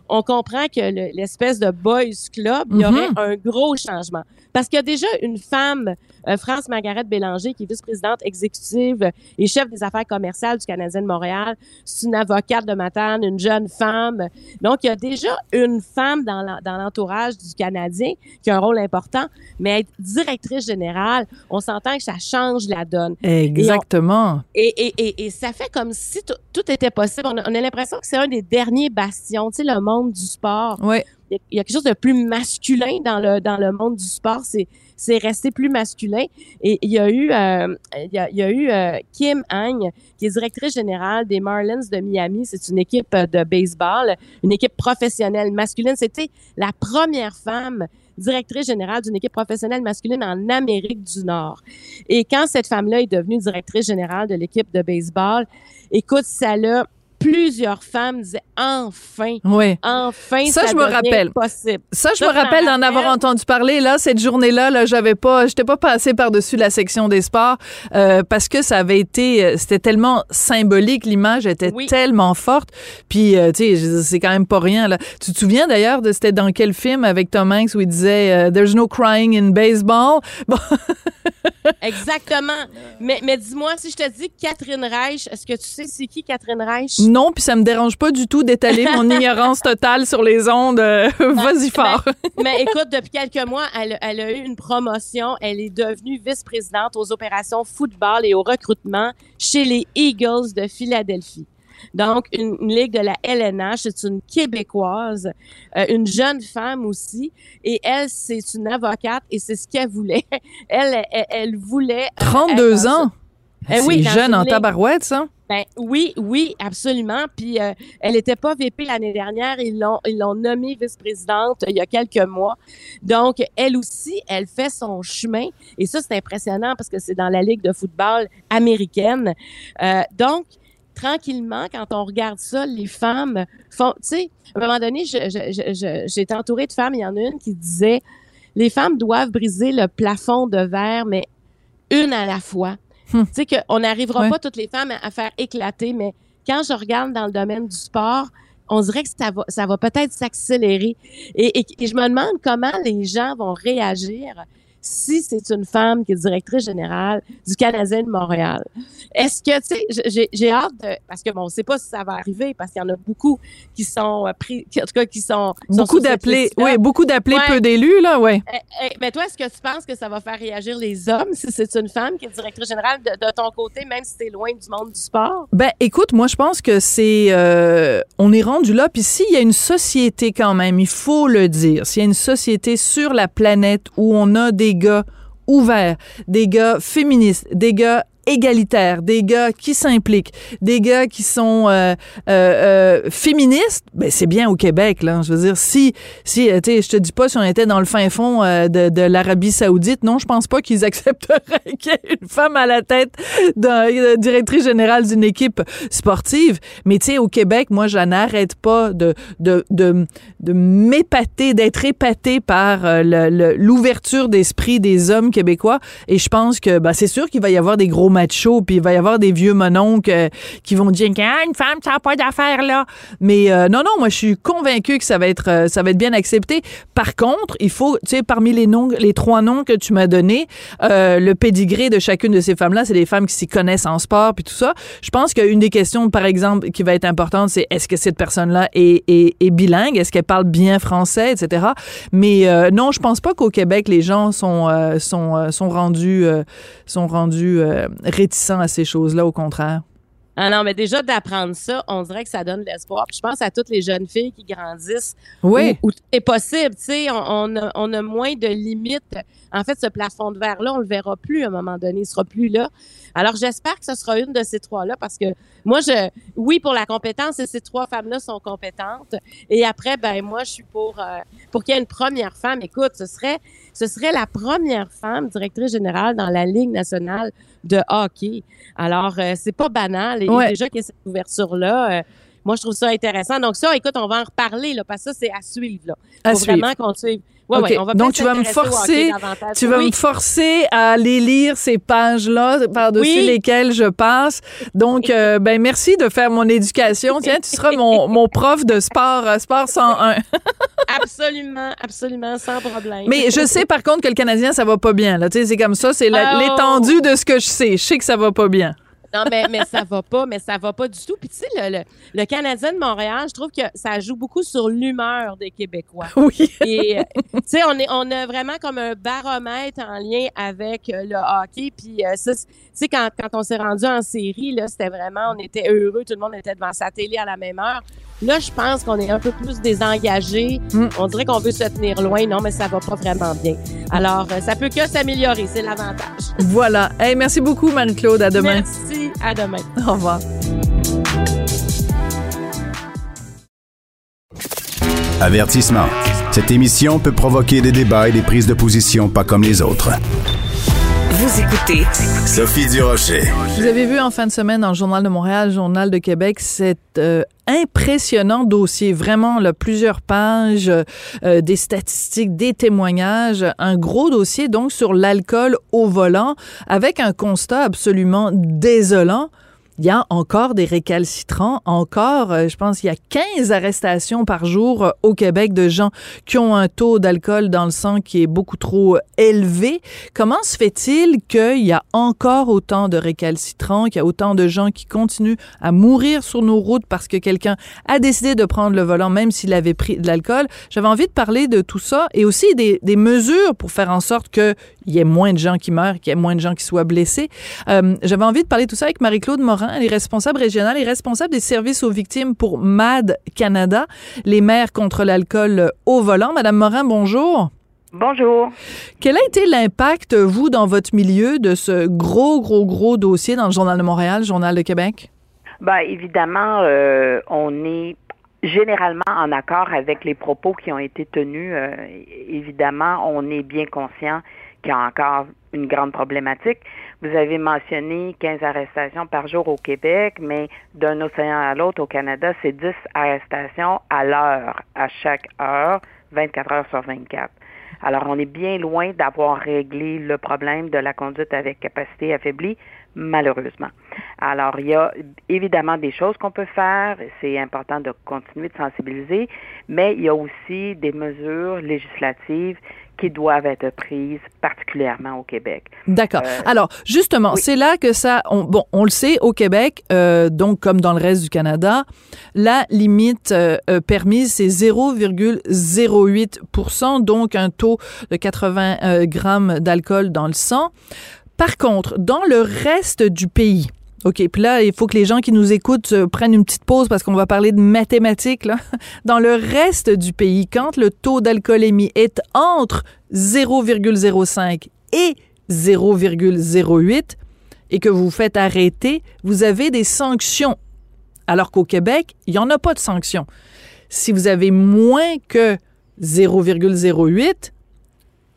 on comprend que l'espèce de boys club, il y aurait mm-hmm. un gros changement. Parce qu'il y a déjà une femme, euh, France Margaret Bélanger, qui est vice-présidente exécutive et chef des affaires commerciales du Canadien de Montréal. C'est une avocate de Matane, une jeune femme. Donc, il y a déjà une femme dans l'entourage du Canadien qui a un rôle important, mais être directrice générale, on s'entend que ça change la donne. Exactement. Et, et, et, et ça fait comme si tout était possible. On a, on a l'impression que c'est un des derniers bastions, tu sais, le monde du sport. Oui il y, a quelque chose de plus masculin dans le dans le monde du sport. C'est c'est resté plus masculin. Et il y a eu euh, il, y a, il y a eu euh, Kim Hang, qui est directrice générale des Marlins de Miami. C'est une équipe de baseball, une équipe professionnelle masculine. C'était la première femme directrice générale d'une équipe professionnelle masculine en Amérique du Nord. Et quand cette femme-là est devenue directrice générale de l'équipe de baseball, écoute, ça l'a plusieurs femmes disaient enfin, Oui. enfin, Ça, ça, je me rappelle. possible. Ça, je Ça, me rappelle d'en avoir entendu parler. Là, cette journée-là, là, j'avais pas, j'étais pas passée par-dessus la section des sports euh, parce que ça avait été, euh, c'était tellement symbolique, l'image était Oui. tellement forte. Puis, euh, tu sais, c'est quand même pas rien. Là. Tu te souviens d'ailleurs de c'était dans quel film avec Tom Hanks où il disait euh, "There's no crying in baseball." Bon, Exactement. Mais, mais dis-moi, si je te dis Catherine Reich, est-ce que tu sais c'est qui Catherine Reich? Non, puis ça me dérange pas du tout d'étaler mon ignorance totale sur les ondes. Euh, Vas-y fort. Mais écoute, depuis quelques mois, elle, elle a eu une promotion. Elle est devenue vice-présidente aux opérations football et au recrutement chez les Eagles de Philadelphie. Donc, une, une ligue de la LNH, c'est une Québécoise, euh, une jeune femme aussi. Et elle, c'est une avocate et c'est ce qu'elle voulait. Elle, elle, elle voulait... euh, 32 être dans ans? Eh C'est oui, jeune une en tabarouette, ça? Ben oui, oui, absolument. Puis euh, elle n'était pas VP l'année dernière. Ils l'ont, ils l'ont nommée vice-présidente il y a quelques mois. Donc elle aussi, elle fait son chemin. Et ça, c'est impressionnant parce que c'est dans la ligue de football américaine. Euh, donc tranquillement, quand on regarde ça, les femmes font, tu sais, à un moment donné, je, je, été entourée de femmes. Il y en a une qui disait, les femmes doivent briser le plafond de verre, mais une à la fois. Hmm. Tu sais qu'on n'arrivera Ouais. pas toutes les femmes à, à faire éclater, mais quand je regarde dans le domaine du sport, on dirait que ça va, ça va peut-être s'accélérer. Et, et- et je me demande comment les gens vont réagir si c'est une femme qui est directrice générale du Canadien de Montréal. Est-ce que, tu sais, j'ai- hâte de, parce que bon, on sait pas si ça va arriver, parce qu'il y en a beaucoup qui sont euh, pris, qui- en tout cas, qui sont, Beaucoup d'appelés, oui, beaucoup d'appelés, Ouais. peu d'élus, là, ouais. Eh, eh, mais toi, est-ce que tu penses que ça va faire réagir les hommes si c'est une femme qui est directrice générale de, de ton côté, même si t'es loin du monde du sport? Ben, écoute, moi, je pense que c'est, euh, on est rendu là. Puis s'il y a une société quand même, il faut le dire, s'il y a une société sur la planète où on a des gars ouverts, des gars féministes, des gars égalitaires, des gars qui s'impliquent, des gars qui sont euh, euh, euh, féministes, ben c'est bien au Québec là. Je veux dire, si si tu sais, je te dis pas si on était dans le fin fond de, de l'Arabie Saoudite, non, je pense pas qu'ils accepteraient qu'il y ait une femme à la tête euh, directrice générale d'une équipe sportive. Mais tu sais, au Québec, moi, je n'arrête pas de de de, de m'épater, d'être épaté par l'ouverture d'esprit des hommes québécois. Et je pense que bah, c'est sûr qu'il va y avoir des gros machos, puis il va y avoir des vieux mononcles euh, qui vont dire ah, femme, ça n'a pas d'affaires là. Mais euh, non, non, moi, je suis convaincue que ça va être euh, ça va être bien accepté. Par contre, il faut, tu sais, parmi les noms, les trois noms que tu m'as donnés, euh, le pédigré de chacune de ces femmes-là, c'est des femmes qui s'y connaissent en sport puis tout ça. Je pense qu'une des questions, par exemple, qui va être importante, c'est est-ce que cette personne-là est, est, bilingue, est-ce qu'elle parle bien français, etc. Mais non, je pense pas qu'au Québec les gens sont sont sont rendus sont rendus réticents à ces choses-là. Au contraire? Ah non, mais déjà d'apprendre ça, on dirait que ça donne de l'espoir. Puis je pense à toutes les jeunes filles qui grandissent Oui. où, où tout est possible. Tu sais, on, on a, on a moins de limites. En fait, ce plafond de verre-là, on le verra plus à un moment donné. Il sera plus là. Alors, j'espère que ce sera une de ces trois-là parce que moi, je, oui, pour la compétence, et ces trois femmes-là sont compétentes. Et après, ben, moi, je suis pour, euh, pour qu'il y ait une première femme. Écoute, ce serait, ce serait la première femme directrice générale dans la Ligue nationale de hockey. Alors, euh, c'est pas banal. Et Ouais. déjà qu'il y a cette ouverture-là, euh, moi, je trouve ça intéressant. Donc, ça, écoute, on va en reparler, là, parce que ça, c'est à suivre, là. À Faut suivre. vraiment qu'on suive. Ouais, OK. ouais, on va Donc, tu vas me forcer-. Tu vas Oui. me forcer à aller lire ces pages-là par-dessus Oui. lesquelles je passe. Donc, euh, ben merci de faire mon éducation. Tiens, tu seras mon, mon prof de sport, euh, sport 101. Absolument, absolument, sans problème. Mais je sais par contre que le Canadien, ça va pas bien. Là. Tu sais, c'est comme ça, c'est Oh. l'étendue de ce que je sais. Je sais que ça va pas bien. Non, mais, mais ça va pas, mais ça va pas du tout. Puis tu sais, le, le, le Canadien de Montréal, je trouve que ça joue beaucoup sur l'humeur des Québécois. Oui. Et euh, tu sais, on est on a vraiment comme un baromètre en lien avec euh, le hockey. Puis euh, ça, tu sais, quand, quand on s'est rendu en série, là, c'était vraiment, on était heureux, tout le monde était devant sa télé à la même heure. Là, je pense qu'on est un peu plus désengagé. Mm. On dirait qu'on veut se tenir loin. Non, mais ça va pas vraiment bien. Alors, euh, ça peut que s'améliorer, c'est l'avantage. Voilà. Hey, merci beaucoup, Marie-Claude. À demain. Merci, à demain. Au revoir. Avertissement. Cette émission peut provoquer des débats et des prises de position pas comme les autres. Vous écoutez Sophie Durocher. Vous avez vu en fin de semaine dans le Journal de Montréal, Journal de Québec, cet euh, impressionnant dossier, vraiment là, plusieurs pages, euh, des statistiques, des témoignages, un gros dossier donc sur l'alcool au volant, avec un constat absolument désolant il y a encore des récalcitrants, encore, euh, je pense, il y a 15 arrestations par jour euh, au Québec de gens qui ont un taux d'alcool dans le sang qui est beaucoup trop élevé. Comment se fait-il qu'il y a encore autant de récalcitrants, qu'il y a autant de gens qui continuent à mourir sur nos routes parce que quelqu'un a décidé de prendre le volant même s'il avait pris de l'alcool? J'avais envie de parler de tout ça et aussi des, mesures pour faire en sorte qu'il y ait moins de gens qui meurent, qu'il y ait moins de gens qui soient blessés. Euh, J'avais envie de parler de tout ça avec Marie-Claude Morin, elle est responsable régionale et responsable des services aux victimes pour MAD Canada, les maires contre l'alcool au volant. Madame Morin, bonjour. Bonjour. Quel a été l'impact, vous, dans votre milieu, de ce gros, gros, gros dossier dans le Journal de Montréal, Journal de Québec? Ben, évidemment, euh, on est généralement en accord avec les propos qui ont été tenus. Euh, évidemment, on est bien conscient qu'il y a encore une grande problématique. Vous avez mentionné 15 arrestations par jour au Québec, mais d'un océan à l'autre au Canada, c'est 10 arrestations à l'heure, à chaque heure, 24 heures sur 24. Alors, on est bien loin d'avoir réglé le problème de la conduite avec capacité affaiblie, malheureusement. Alors, il y a évidemment des choses qu'on peut faire. C'est important de continuer de sensibiliser, mais il y a aussi des mesures législatives qui doivent être prises particulièrement au Québec. D'accord. Euh, Alors, justement, oui. c'est là que ça, on, bon, on le sait, au Québec, euh, donc comme dans le reste du Canada, la limite euh, permise, c'est 0,08 donc un taux de 80 grammes d'alcool dans le sang. Par contre, dans le reste du pays, OK, puis là, il faut que les gens qui nous écoutent euh, prennent une petite pause parce qu'on va parler de mathématiques. Dans le reste du pays, quand le taux d'alcoolémie est entre 0,05 et 0,08 et que vous vous faites arrêter, vous avez des sanctions. Alors qu'au Québec, il n'y en a pas de sanctions. Si vous avez moins que 0,08,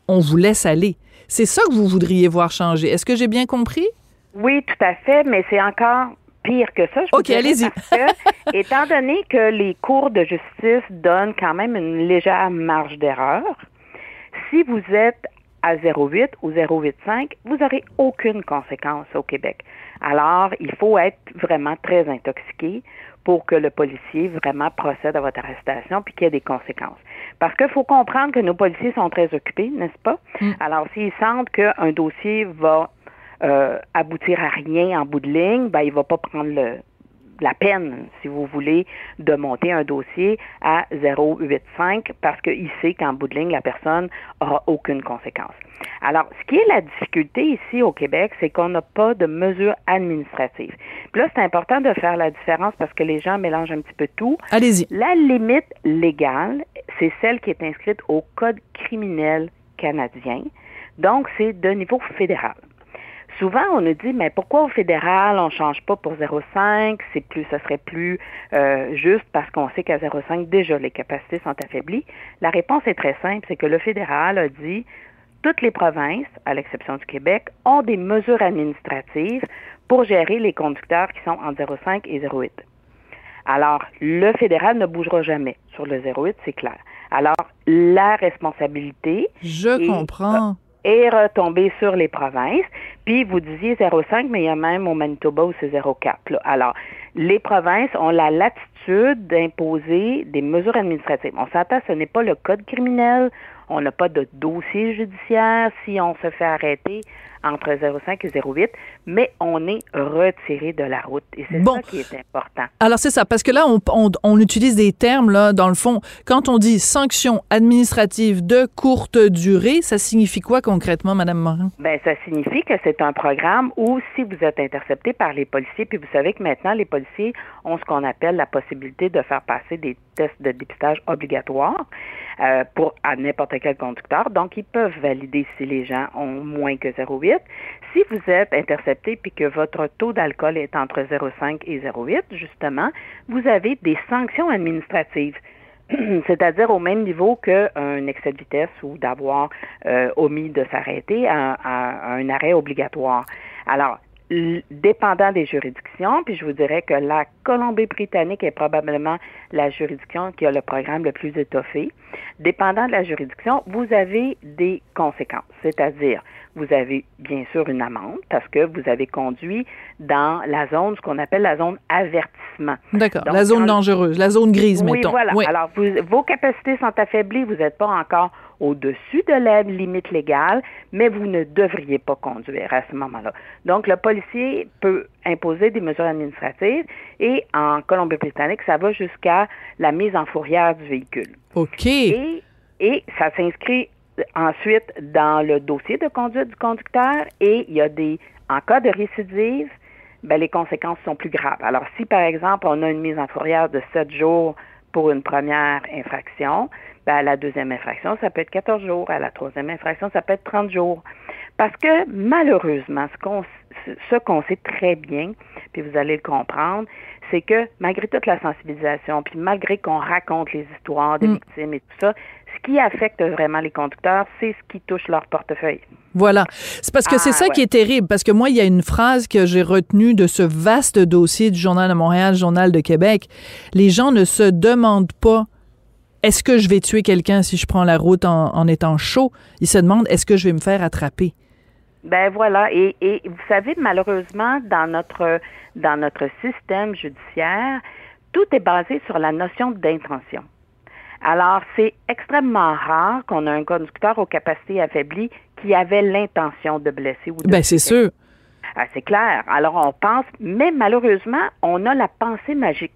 on vous laisse aller. C'est ça que vous voudriez voir changer. Est-ce que j'ai bien compris? Oui, tout à fait, mais c'est encore pire que ça. Je OK, allez-y. étant donné que les cours de justice donnent quand même une légère marge d'erreur, si vous êtes à 0,8 ou 0,85, vous n'aurez aucune conséquence au Québec. Alors, il faut être vraiment très intoxiqué pour que le policier vraiment procède à votre arrestation puis qu'il y ait des conséquences. Parce qu'il faut comprendre que nos policiers sont très occupés, n'est-ce pas? Mm. Alors, s'ils sentent qu'un dossier va euh, aboutir à rien en bout de ligne, ben, il va pas prendre le, la peine, si vous voulez, de monter un dossier à 0,85 parce qu'il sait qu'en bout de ligne, la personne aura aucune conséquence. Alors, ce qui est la difficulté ici au Québec, c'est qu'on n'a pas de mesures administratives. Puis là, c'est important de faire la différence parce que les gens mélangent un petit peu tout. Allez-y. La limite légale, c'est celle qui est inscrite au Code criminel canadien. Donc, c'est de niveau fédéral. Souvent, on nous dit, mais pourquoi au fédéral, on ne change pas pour 0,5? C'est plus, ça serait plus euh, juste parce qu'on sait qu'à 0,5, déjà, les capacités sont affaiblies. La réponse est très simple, c'est que le fédéral a dit, toutes les provinces, à l'exception du Québec, ont des mesures administratives pour gérer les conducteurs qui sont entre 0,5 et 0,8. Alors, le fédéral ne bougera jamais sur le 0,8, c'est clair. Alors, la responsabilité. Je comprends est retombé sur les provinces. Puis vous disiez 0,5, mais il y a même au Manitoba où c'est 0,4. Alors, les provinces ont la latitude d'imposer des mesures administratives. On s'entend, ce n'est pas le code criminel, on n'a pas de dossier judiciaire si on se fait arrêter entre 0,5 et 0,8, mais on est retiré de la route. Et c'est bon. ça qui est important. Alors, c'est ça, parce que là, on, on, on, utilise des termes, là, dans le fond. Quand on dit sanction administrative de courte durée, ça signifie quoi concrètement, Madame Morin? Ben, ça signifie que c'est un programme où, si vous êtes intercepté par les policiers, puis vous savez que maintenant, les policiers ont ce qu'on appelle la possibilité de faire passer des tests de dépistage obligatoires euh, pour à n'importe quel conducteur. Donc, ils peuvent valider si les gens ont moins que 0,8. Si vous êtes intercepté puis que votre taux d'alcool est entre 0,5 et 0,8, justement, vous avez des sanctions administratives. c'est-à-dire au même niveau qu'un excès de vitesse ou d'avoir euh, omis de s'arrêter à, à un arrêt obligatoire. Alors, dépendant des juridictions, puis je vous dirais que la Colombie-Britannique est probablement la juridiction qui a le programme le plus étoffé. Dépendant de la juridiction, vous avez des conséquences, c'est-à-dire vous avez bien sûr une amende parce que vous avez conduit dans la zone, ce qu'on appelle la zone avertissement. D'accord. La zone dangereuse, la zone grise, oui, mettons. voilà. Oui. Alors, vous- vos capacités sont affaiblies, vous n'êtes pas encore au-dessus de la limite légale, mais vous ne devriez pas conduire à ce moment-là. Donc, le policier peut imposer des mesures administratives et en Colombie-Britannique, ça va jusqu'à la mise en fourrière du véhicule. OK. Et, et ça s'inscrit ensuite dans le dossier de conduite du conducteur et il y a des, en cas de récidive, ben, les conséquences sont plus graves. Alors, si par exemple, on a une mise en fourrière de 7 jours pour une première infraction, ben, à la deuxième infraction, ça peut être 14 jours. À la troisième infraction, ça peut être 30 jours. Parce que malheureusement, ce qu'on ce qu'on sait très bien, puis vous allez le comprendre, c'est que malgré toute la sensibilisation, puis malgré qu'on raconte les histoires des Mm. victimes et tout ça, ce qui affecte vraiment les conducteurs, c'est ce qui touche leur portefeuille. Voilà. C'est parce que c'est Ah, ça ouais. qui est terrible. Parce que moi, il y a une phrase que j'ai retenue de ce vaste dossier du Journal de Montréal, Journal de Québec. Les gens ne se demandent pas est-ce que je vais tuer quelqu'un si je prends la route en, en étant chaud? Ils se demandent est-ce que je vais me faire attraper? Ben voilà, et, et vous savez, malheureusement, dans notre dans notre système judiciaire, tout est basé sur la notion d'intention. Alors, c'est extrêmement rare qu'on ait un conducteur aux capacités affaiblies qui avait l'intention de blesser ou de Ben, c'est sûr. ah, c'est clair. Alors, on pense, mais malheureusement, on a la pensée magique.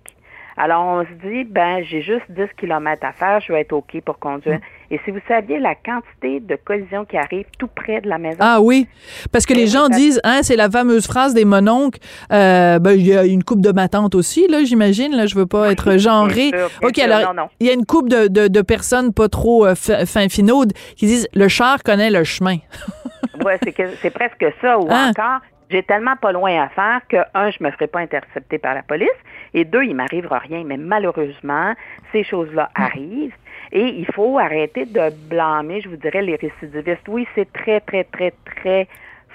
Alors, on se dit, ben, j'ai juste 10 km à faire, je vais être OK pour conduire. Et si vous saviez la quantité de collisions qui arrivent tout près de la maison, Ah oui, parce que les gens disent, hein, c'est la fameuse phrase des mononcles. Euh, ben, il y a une coupe de ma tante aussi, là, j'imagine. Là, je veux pas être genré. Bien sûr, bien ok, sûr. alors Non, non. il y a une coupe de, de, de personnes pas trop euh, fi- fin finaudes qui disent, le char connaît le chemin. ouais, c'est presque ça. Ou Hein? encore, j'ai tellement pas loin à faire que, un, je me ferai pas intercepter par la police, et deux, il m'arrivera rien. Mais malheureusement, ces choses-là arrivent. Et il faut arrêter de blâmer, je vous dirais, les récidivistes. Oui, c'est très, très, très, très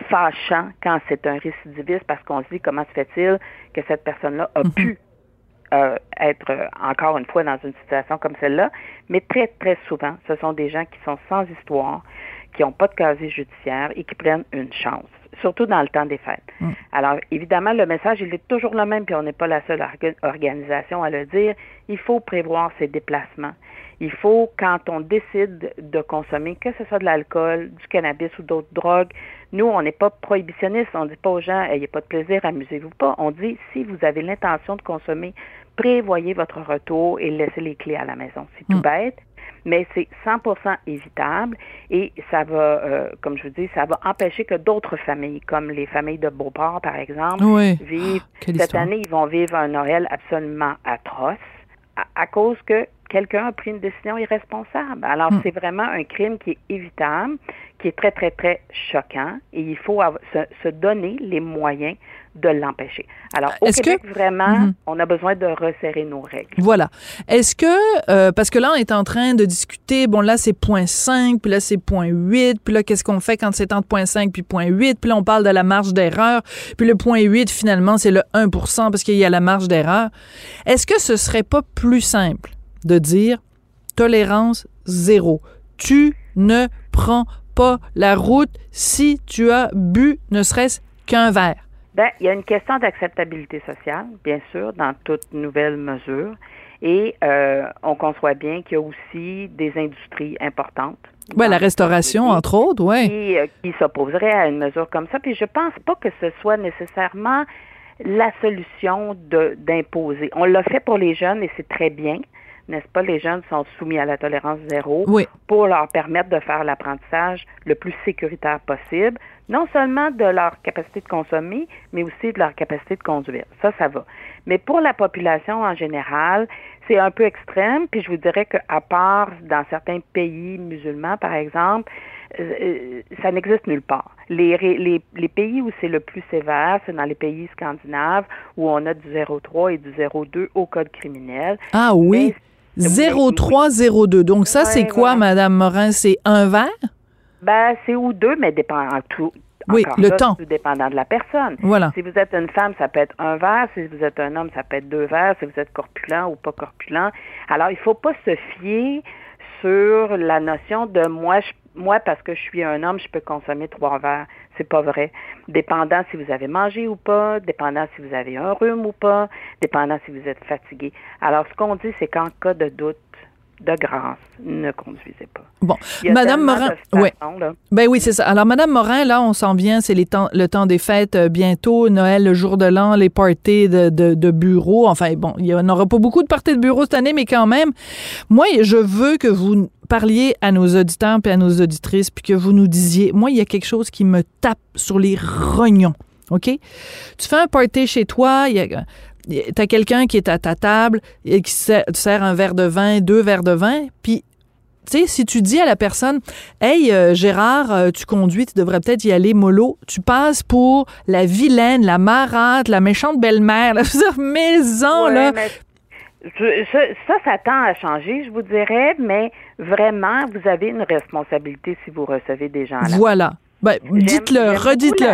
fâchant quand c'est un récidiviste parce qu'on se dit comment se fait-il que cette personne-là a pu euh, être euh, encore une fois dans une situation comme celle-là. Mais très, très souvent, ce sont des gens qui sont sans histoire, qui n'ont pas de casier judiciaire et qui prennent une chance, surtout dans le temps des fêtes. Alors, évidemment, le message, il est toujours le même, puis on n'est pas la seule orga- organisation à le dire. Il faut prévoir ses déplacements. Il faut, quand on décide de consommer, que ce soit de l'alcool, du cannabis ou d'autres drogues, nous, on n'est pas prohibitionniste. On ne dit pas aux gens, ayez pas de plaisir, amusez-vous pas. On dit, si vous avez l'intention de consommer, prévoyez votre retour et laissez les clés à la maison. C'est tout bête, mais c'est 100% évitable et ça va, euh, comme je vous dis, ça va empêcher que d'autres familles, comme les familles de Beauport, par exemple, Oui. vivent. Ah, Cette histoire. année, ils vont vivre un Noël absolument atroce à, à cause que quelqu'un a pris une décision irresponsable. Alors, Hmm. c'est vraiment un crime qui est évitable, qui est très, très, très choquant et il faut se, se donner les moyens de l'empêcher. Alors, au Est-ce que- Québec, vraiment, Mhm. on a besoin de resserrer nos règles. Voilà. Est-ce que, euh, parce que là, on est en train de discuter, bon, là, c'est point 5, puis là, c'est point 8, puis là, qu'est-ce qu'on fait quand c'est entre point 5 puis point 8, puis là, on parle de la marge d'erreur, puis le point 8, finalement, c'est le 1 parce qu'il y a la marge d'erreur. Est-ce que ce serait pas plus simple de dire tolérance zéro? Tu ne prends pas la route si tu as bu ne serait-ce qu'un verre. Ben, il y a une question d'acceptabilité sociale, bien sûr, dans toute nouvelle mesure. Et euh, on conçoit bien qu'il y a aussi des industries importantes. Ouais, la restauration, entre autres, ouais. qui, euh, qui s'opposerait à une mesure comme ça. Puis je pense pas que ce soit nécessairement la solution d'imposer. On l'a fait pour les jeunes et c'est très bien, n'est-ce pas? Les jeunes sont soumis à la tolérance zéro Oui. pour leur permettre de faire l'apprentissage le plus sécuritaire possible, non seulement de leur capacité de consommer, mais aussi de leur capacité de conduire. Ça, ça va. Mais pour la population en général, c'est un peu extrême, puis je vous dirais qu'à part dans certains pays musulmans, par exemple, euh, euh, ça n'existe nulle part. Les, les pays où c'est le plus sévère, c'est dans les pays scandinaves où on a du 0,3 et du 0,2 au code criminel. Ah oui? 0302. Donc ça, Ouais, c'est quoi, voilà. Madame Morin? C'est un verre? Ben, c'est ou deux, mais dépend en tout. Oui, le là, temps. Tout dépendant de la personne. Voilà. Si vous êtes une femme, ça peut être un verre. Si vous êtes un homme, ça peut être deux verres. Si vous êtes corpulent ou pas corpulent. Alors, il faut pas se fier sur la notion de moi, je, moi parce que je suis un homme, je peux consommer trois verres. C'est pas vrai. Dépendant si vous avez mangé ou pas, dépendant si vous avez un rhume ou pas, dépendant si vous êtes fatigué. Alors, ce qu'on dit, c'est qu'en cas de doute, de grâce, ne conduisez pas. Bon, Madame Morin, là. Ben oui, c'est ça. Alors, Madame Morin, là, on s'en vient, c'est les temps, le temps des fêtes euh, bientôt, Noël, le jour de l'an, les parties de, de, de bureau. Enfin, bon, il y en aura pas beaucoup de parties de bureau cette année, mais quand même, moi, je veux que vous parliez à nos auditeurs et à nos auditrices, puis que vous nous disiez, moi, il y a quelque chose qui me tape sur les rognons. OK? Tu fais un party chez toi, il y a, T'as quelqu'un qui est à ta table et qui sert, te sert un verre de vin, deux verres de vin, puis tu sais, si tu dis à la personne, hey euh, Gérard, euh, tu conduis, tu devrais peut-être y aller mollo, tu passes pour la vilaine, la marâtre, la méchante belle-mère, la maison Ouais, là. mais je- je- ça, ça tend à changer, je vous dirais, mais vraiment, vous avez une responsabilité si vous recevez des gens là. Voilà. Ben, dites-le, redites-le.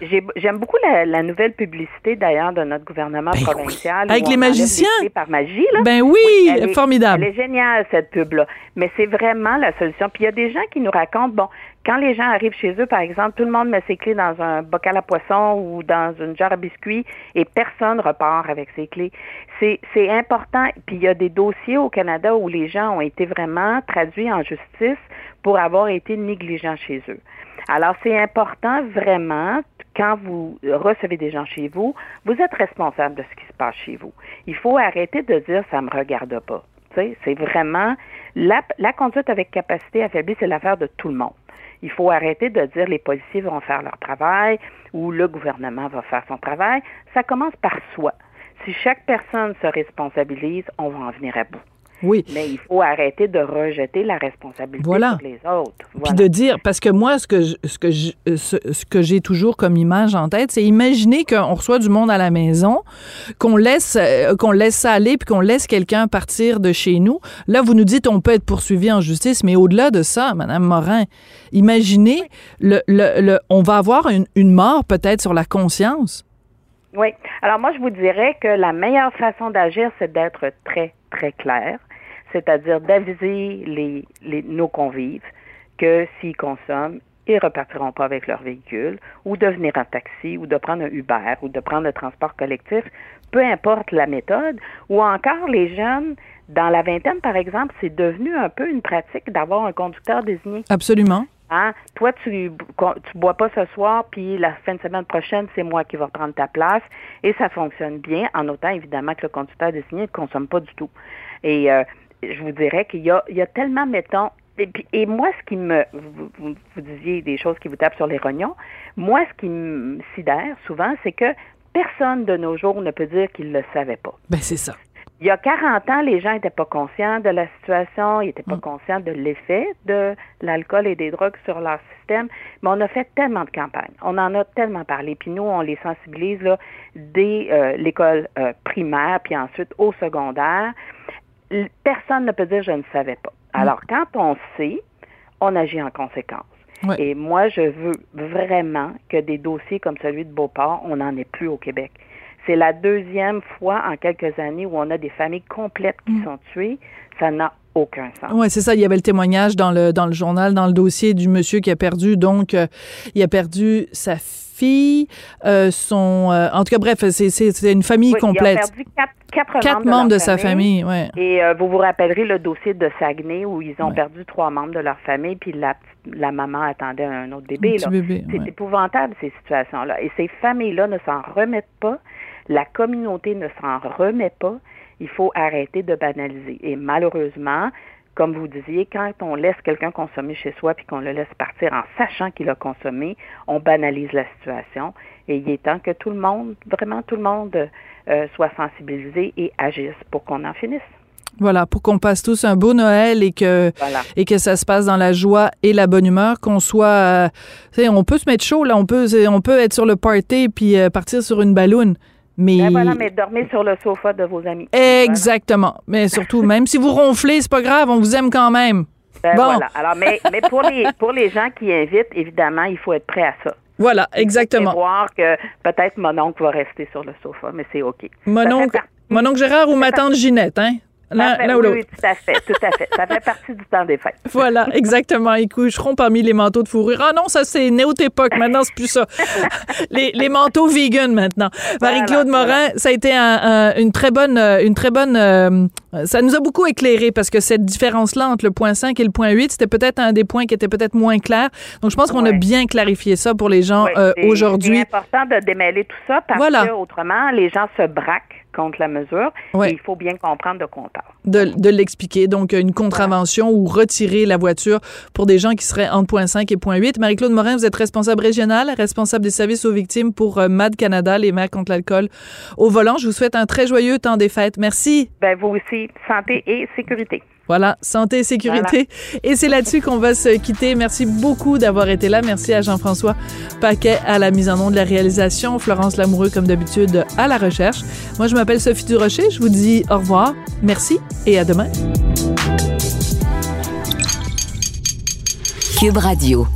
j'ai- j'aime beaucoup la, la nouvelle publicité d'ailleurs de notre gouvernement Ben oui. provincial. Avec les magiciens. par magie, là. Ben oui, elle est- formidable. Elle est géniale, cette pub-là. Mais c'est vraiment la solution. Puis il y a des gens qui nous racontent, bon, quand les gens arrivent chez eux, par exemple, tout le monde met ses clés dans un bocal à poisson ou dans une jarre à biscuits et personne repart avec ses clés. C'est important. Puis il y a des dossiers au Canada où les gens ont été vraiment traduits en justice pour avoir été négligents chez eux. Alors, c'est important vraiment, quand vous recevez des gens chez vous, vous êtes responsable de ce qui se passe chez vous. Il faut arrêter de dire ça me regarde pas. C'est vraiment la, la conduite avec capacité affaiblie, c'est l'affaire de tout le monde. Il faut arrêter de dire les policiers vont faire leur travail ou le gouvernement va faire son travail. Ça commence par soi. Si chaque personne se responsabilise, on va en venir à bout. Oui. Mais il faut arrêter de rejeter la responsabilité Voilà. sur les autres. Puis Voilà. de dire, parce que moi, ce que je- ce que je- euh, ce, ce que j'ai toujours comme image en tête, c'est imaginer qu'on reçoit du monde à la maison, qu'on laisse euh, qu'on laisse ça aller, puis qu'on laisse quelqu'un partir de chez nous. Là, vous nous dites on peut être poursuivi en justice, mais au-delà de ça, Madame Morin, imaginez le, le, le- on va avoir une, une mort peut-être sur la conscience. Oui. Alors moi, je vous dirais que la meilleure façon d'agir, c'est d'être très, très clair, c'est-à-dire d'aviser les, les, nos convives que s'ils consomment, ils repartiront pas avec leur véhicule, ou de venir en taxi, ou de prendre un Uber, ou de prendre le transport collectif, peu importe la méthode, ou encore les jeunes, dans la vingtaine, par exemple, c'est devenu un peu une pratique d'avoir un conducteur désigné. Absolument. Hein? Toi, tu tu bois pas ce soir, puis la fin de semaine prochaine, c'est moi qui va prendre ta place. Et ça fonctionne bien, en autant évidemment que le conducteur désigné ne consomme pas du tout. Et euh, je vous dirais qu'il y a, il y a tellement, mettons, et, puis, et moi, ce qui me, vous, vous, vous disiez des choses qui vous tapent sur les rognons, moi, ce qui me sidère souvent, c'est que personne de nos jours ne peut dire qu'il ne le savait pas. Ben c'est ça. Il y a 40 ans, les gens n'étaient pas conscients de la situation, ils n'étaient pas conscients de l'effet de l'alcool et des drogues sur leur système, mais on a fait tellement de campagnes, on en a tellement parlé, puis nous, on les sensibilise là, dès euh, l'école euh, primaire, puis ensuite au secondaire. Personne ne peut dire je ne savais pas. Alors, quand on sait, on agit en conséquence. Et moi, je veux vraiment que des dossiers comme celui de Beauport, on n'en ait plus au Québec. C'est la deuxième fois en quelques années où on a des familles complètes qui sont tuées. Ça n'a aucun sens. Oui, c'est ça. Il y avait le témoignage dans le, dans le journal, dans le dossier du monsieur qui a perdu. Donc, euh, il a perdu sa fille, euh, son. euh, en tout cas, bref, c'est- c'est c'est une famille Oui, complète. Il a perdu quatre, quatre, Quatre membres, membres de sa famille, ouais. Et euh, vous vous rappellerez le dossier de Saguenay où ils ont Ouais. perdu trois membres de leur famille, puis la, petite- la maman attendait un autre bébé. bébé, C'est ouais. épouvantable, ces situations-là. Et ces familles-là ne s'en remettent pas. La communauté ne s'en remet pas. Il faut arrêter de banaliser. Et malheureusement, comme vous disiez, quand on laisse quelqu'un consommer chez soi puis qu'on le laisse partir en sachant qu'il a consommé, on banalise la situation. Et il est temps que tout le monde, vraiment tout le monde, euh, soit sensibilisé et agisse pour qu'on en finisse. Voilà, pour qu'on passe tous un beau Noël et que Voilà. et que ça se passe dans la joie et la bonne humeur, qu'on soit, euh, on peut se mettre chaud là, on peut, on peut être sur le party puis euh, partir sur une balloune, Mais Ben voilà, mais dormez sur le sofa de vos amis. exactement. Mais surtout, même si vous ronflez, c'est pas grave, on vous aime quand même. Ben Bon. voilà. Alors, mais, mais pour les pour les gens qui invitent, évidemment, il faut être prêt à ça. Voilà, Et exactement. voir que peut-être mon oncle va rester sur le sofa, mais c'est OK. Mon oncle, mon oncle Gérard ou ma tante Ginette, hein? Fait- oui, oui, tout à fait, tout à fait. Ça fait partie du temps des fêtes. Voilà, exactement. Ils coucheront parmi les manteaux de fourrure. Ah non, ça c'est une autre époque. Maintenant, c'est plus ça. les, les manteaux vegan maintenant. Marie-Claude Voilà, Morin, ça a été un- un- une très bonne, euh, une très bonne. euh, ça nous a beaucoup éclairé parce que cette différence-là entre le point 5 et le point 8, c'était peut-être un des points qui était peut-être moins clair. Donc, je pense qu'on a bien clarifié ça pour les gens Oui, euh, aujourd'hui. C'est important de démêler tout ça parce Voilà. que autrement, les gens se braquent contre la mesure. Ouais. Et il faut bien comprendre de quoi on parle. de, de l'expliquer. Donc, une contravention ou retirer la voiture pour des gens qui seraient entre point 5 et point 8. Marie-Claude Morin, vous êtes responsable régionale, responsable des services aux victimes pour euh, MAD Canada, les maires contre l'alcool au volant. Je vous souhaite un très joyeux temps des fêtes. Merci. Ben, vous aussi, santé et sécurité. Voilà, santé et sécurité. Et c'est là-dessus qu'on va se quitter. Merci beaucoup d'avoir été là. Merci à Jean-François Paquet à la mise en nom de la réalisation, Florence Lamoureux comme d'habitude à la recherche. Moi, je m'appelle Sophie Durocher. Je vous dis au revoir. Merci et à demain. Cube Radio.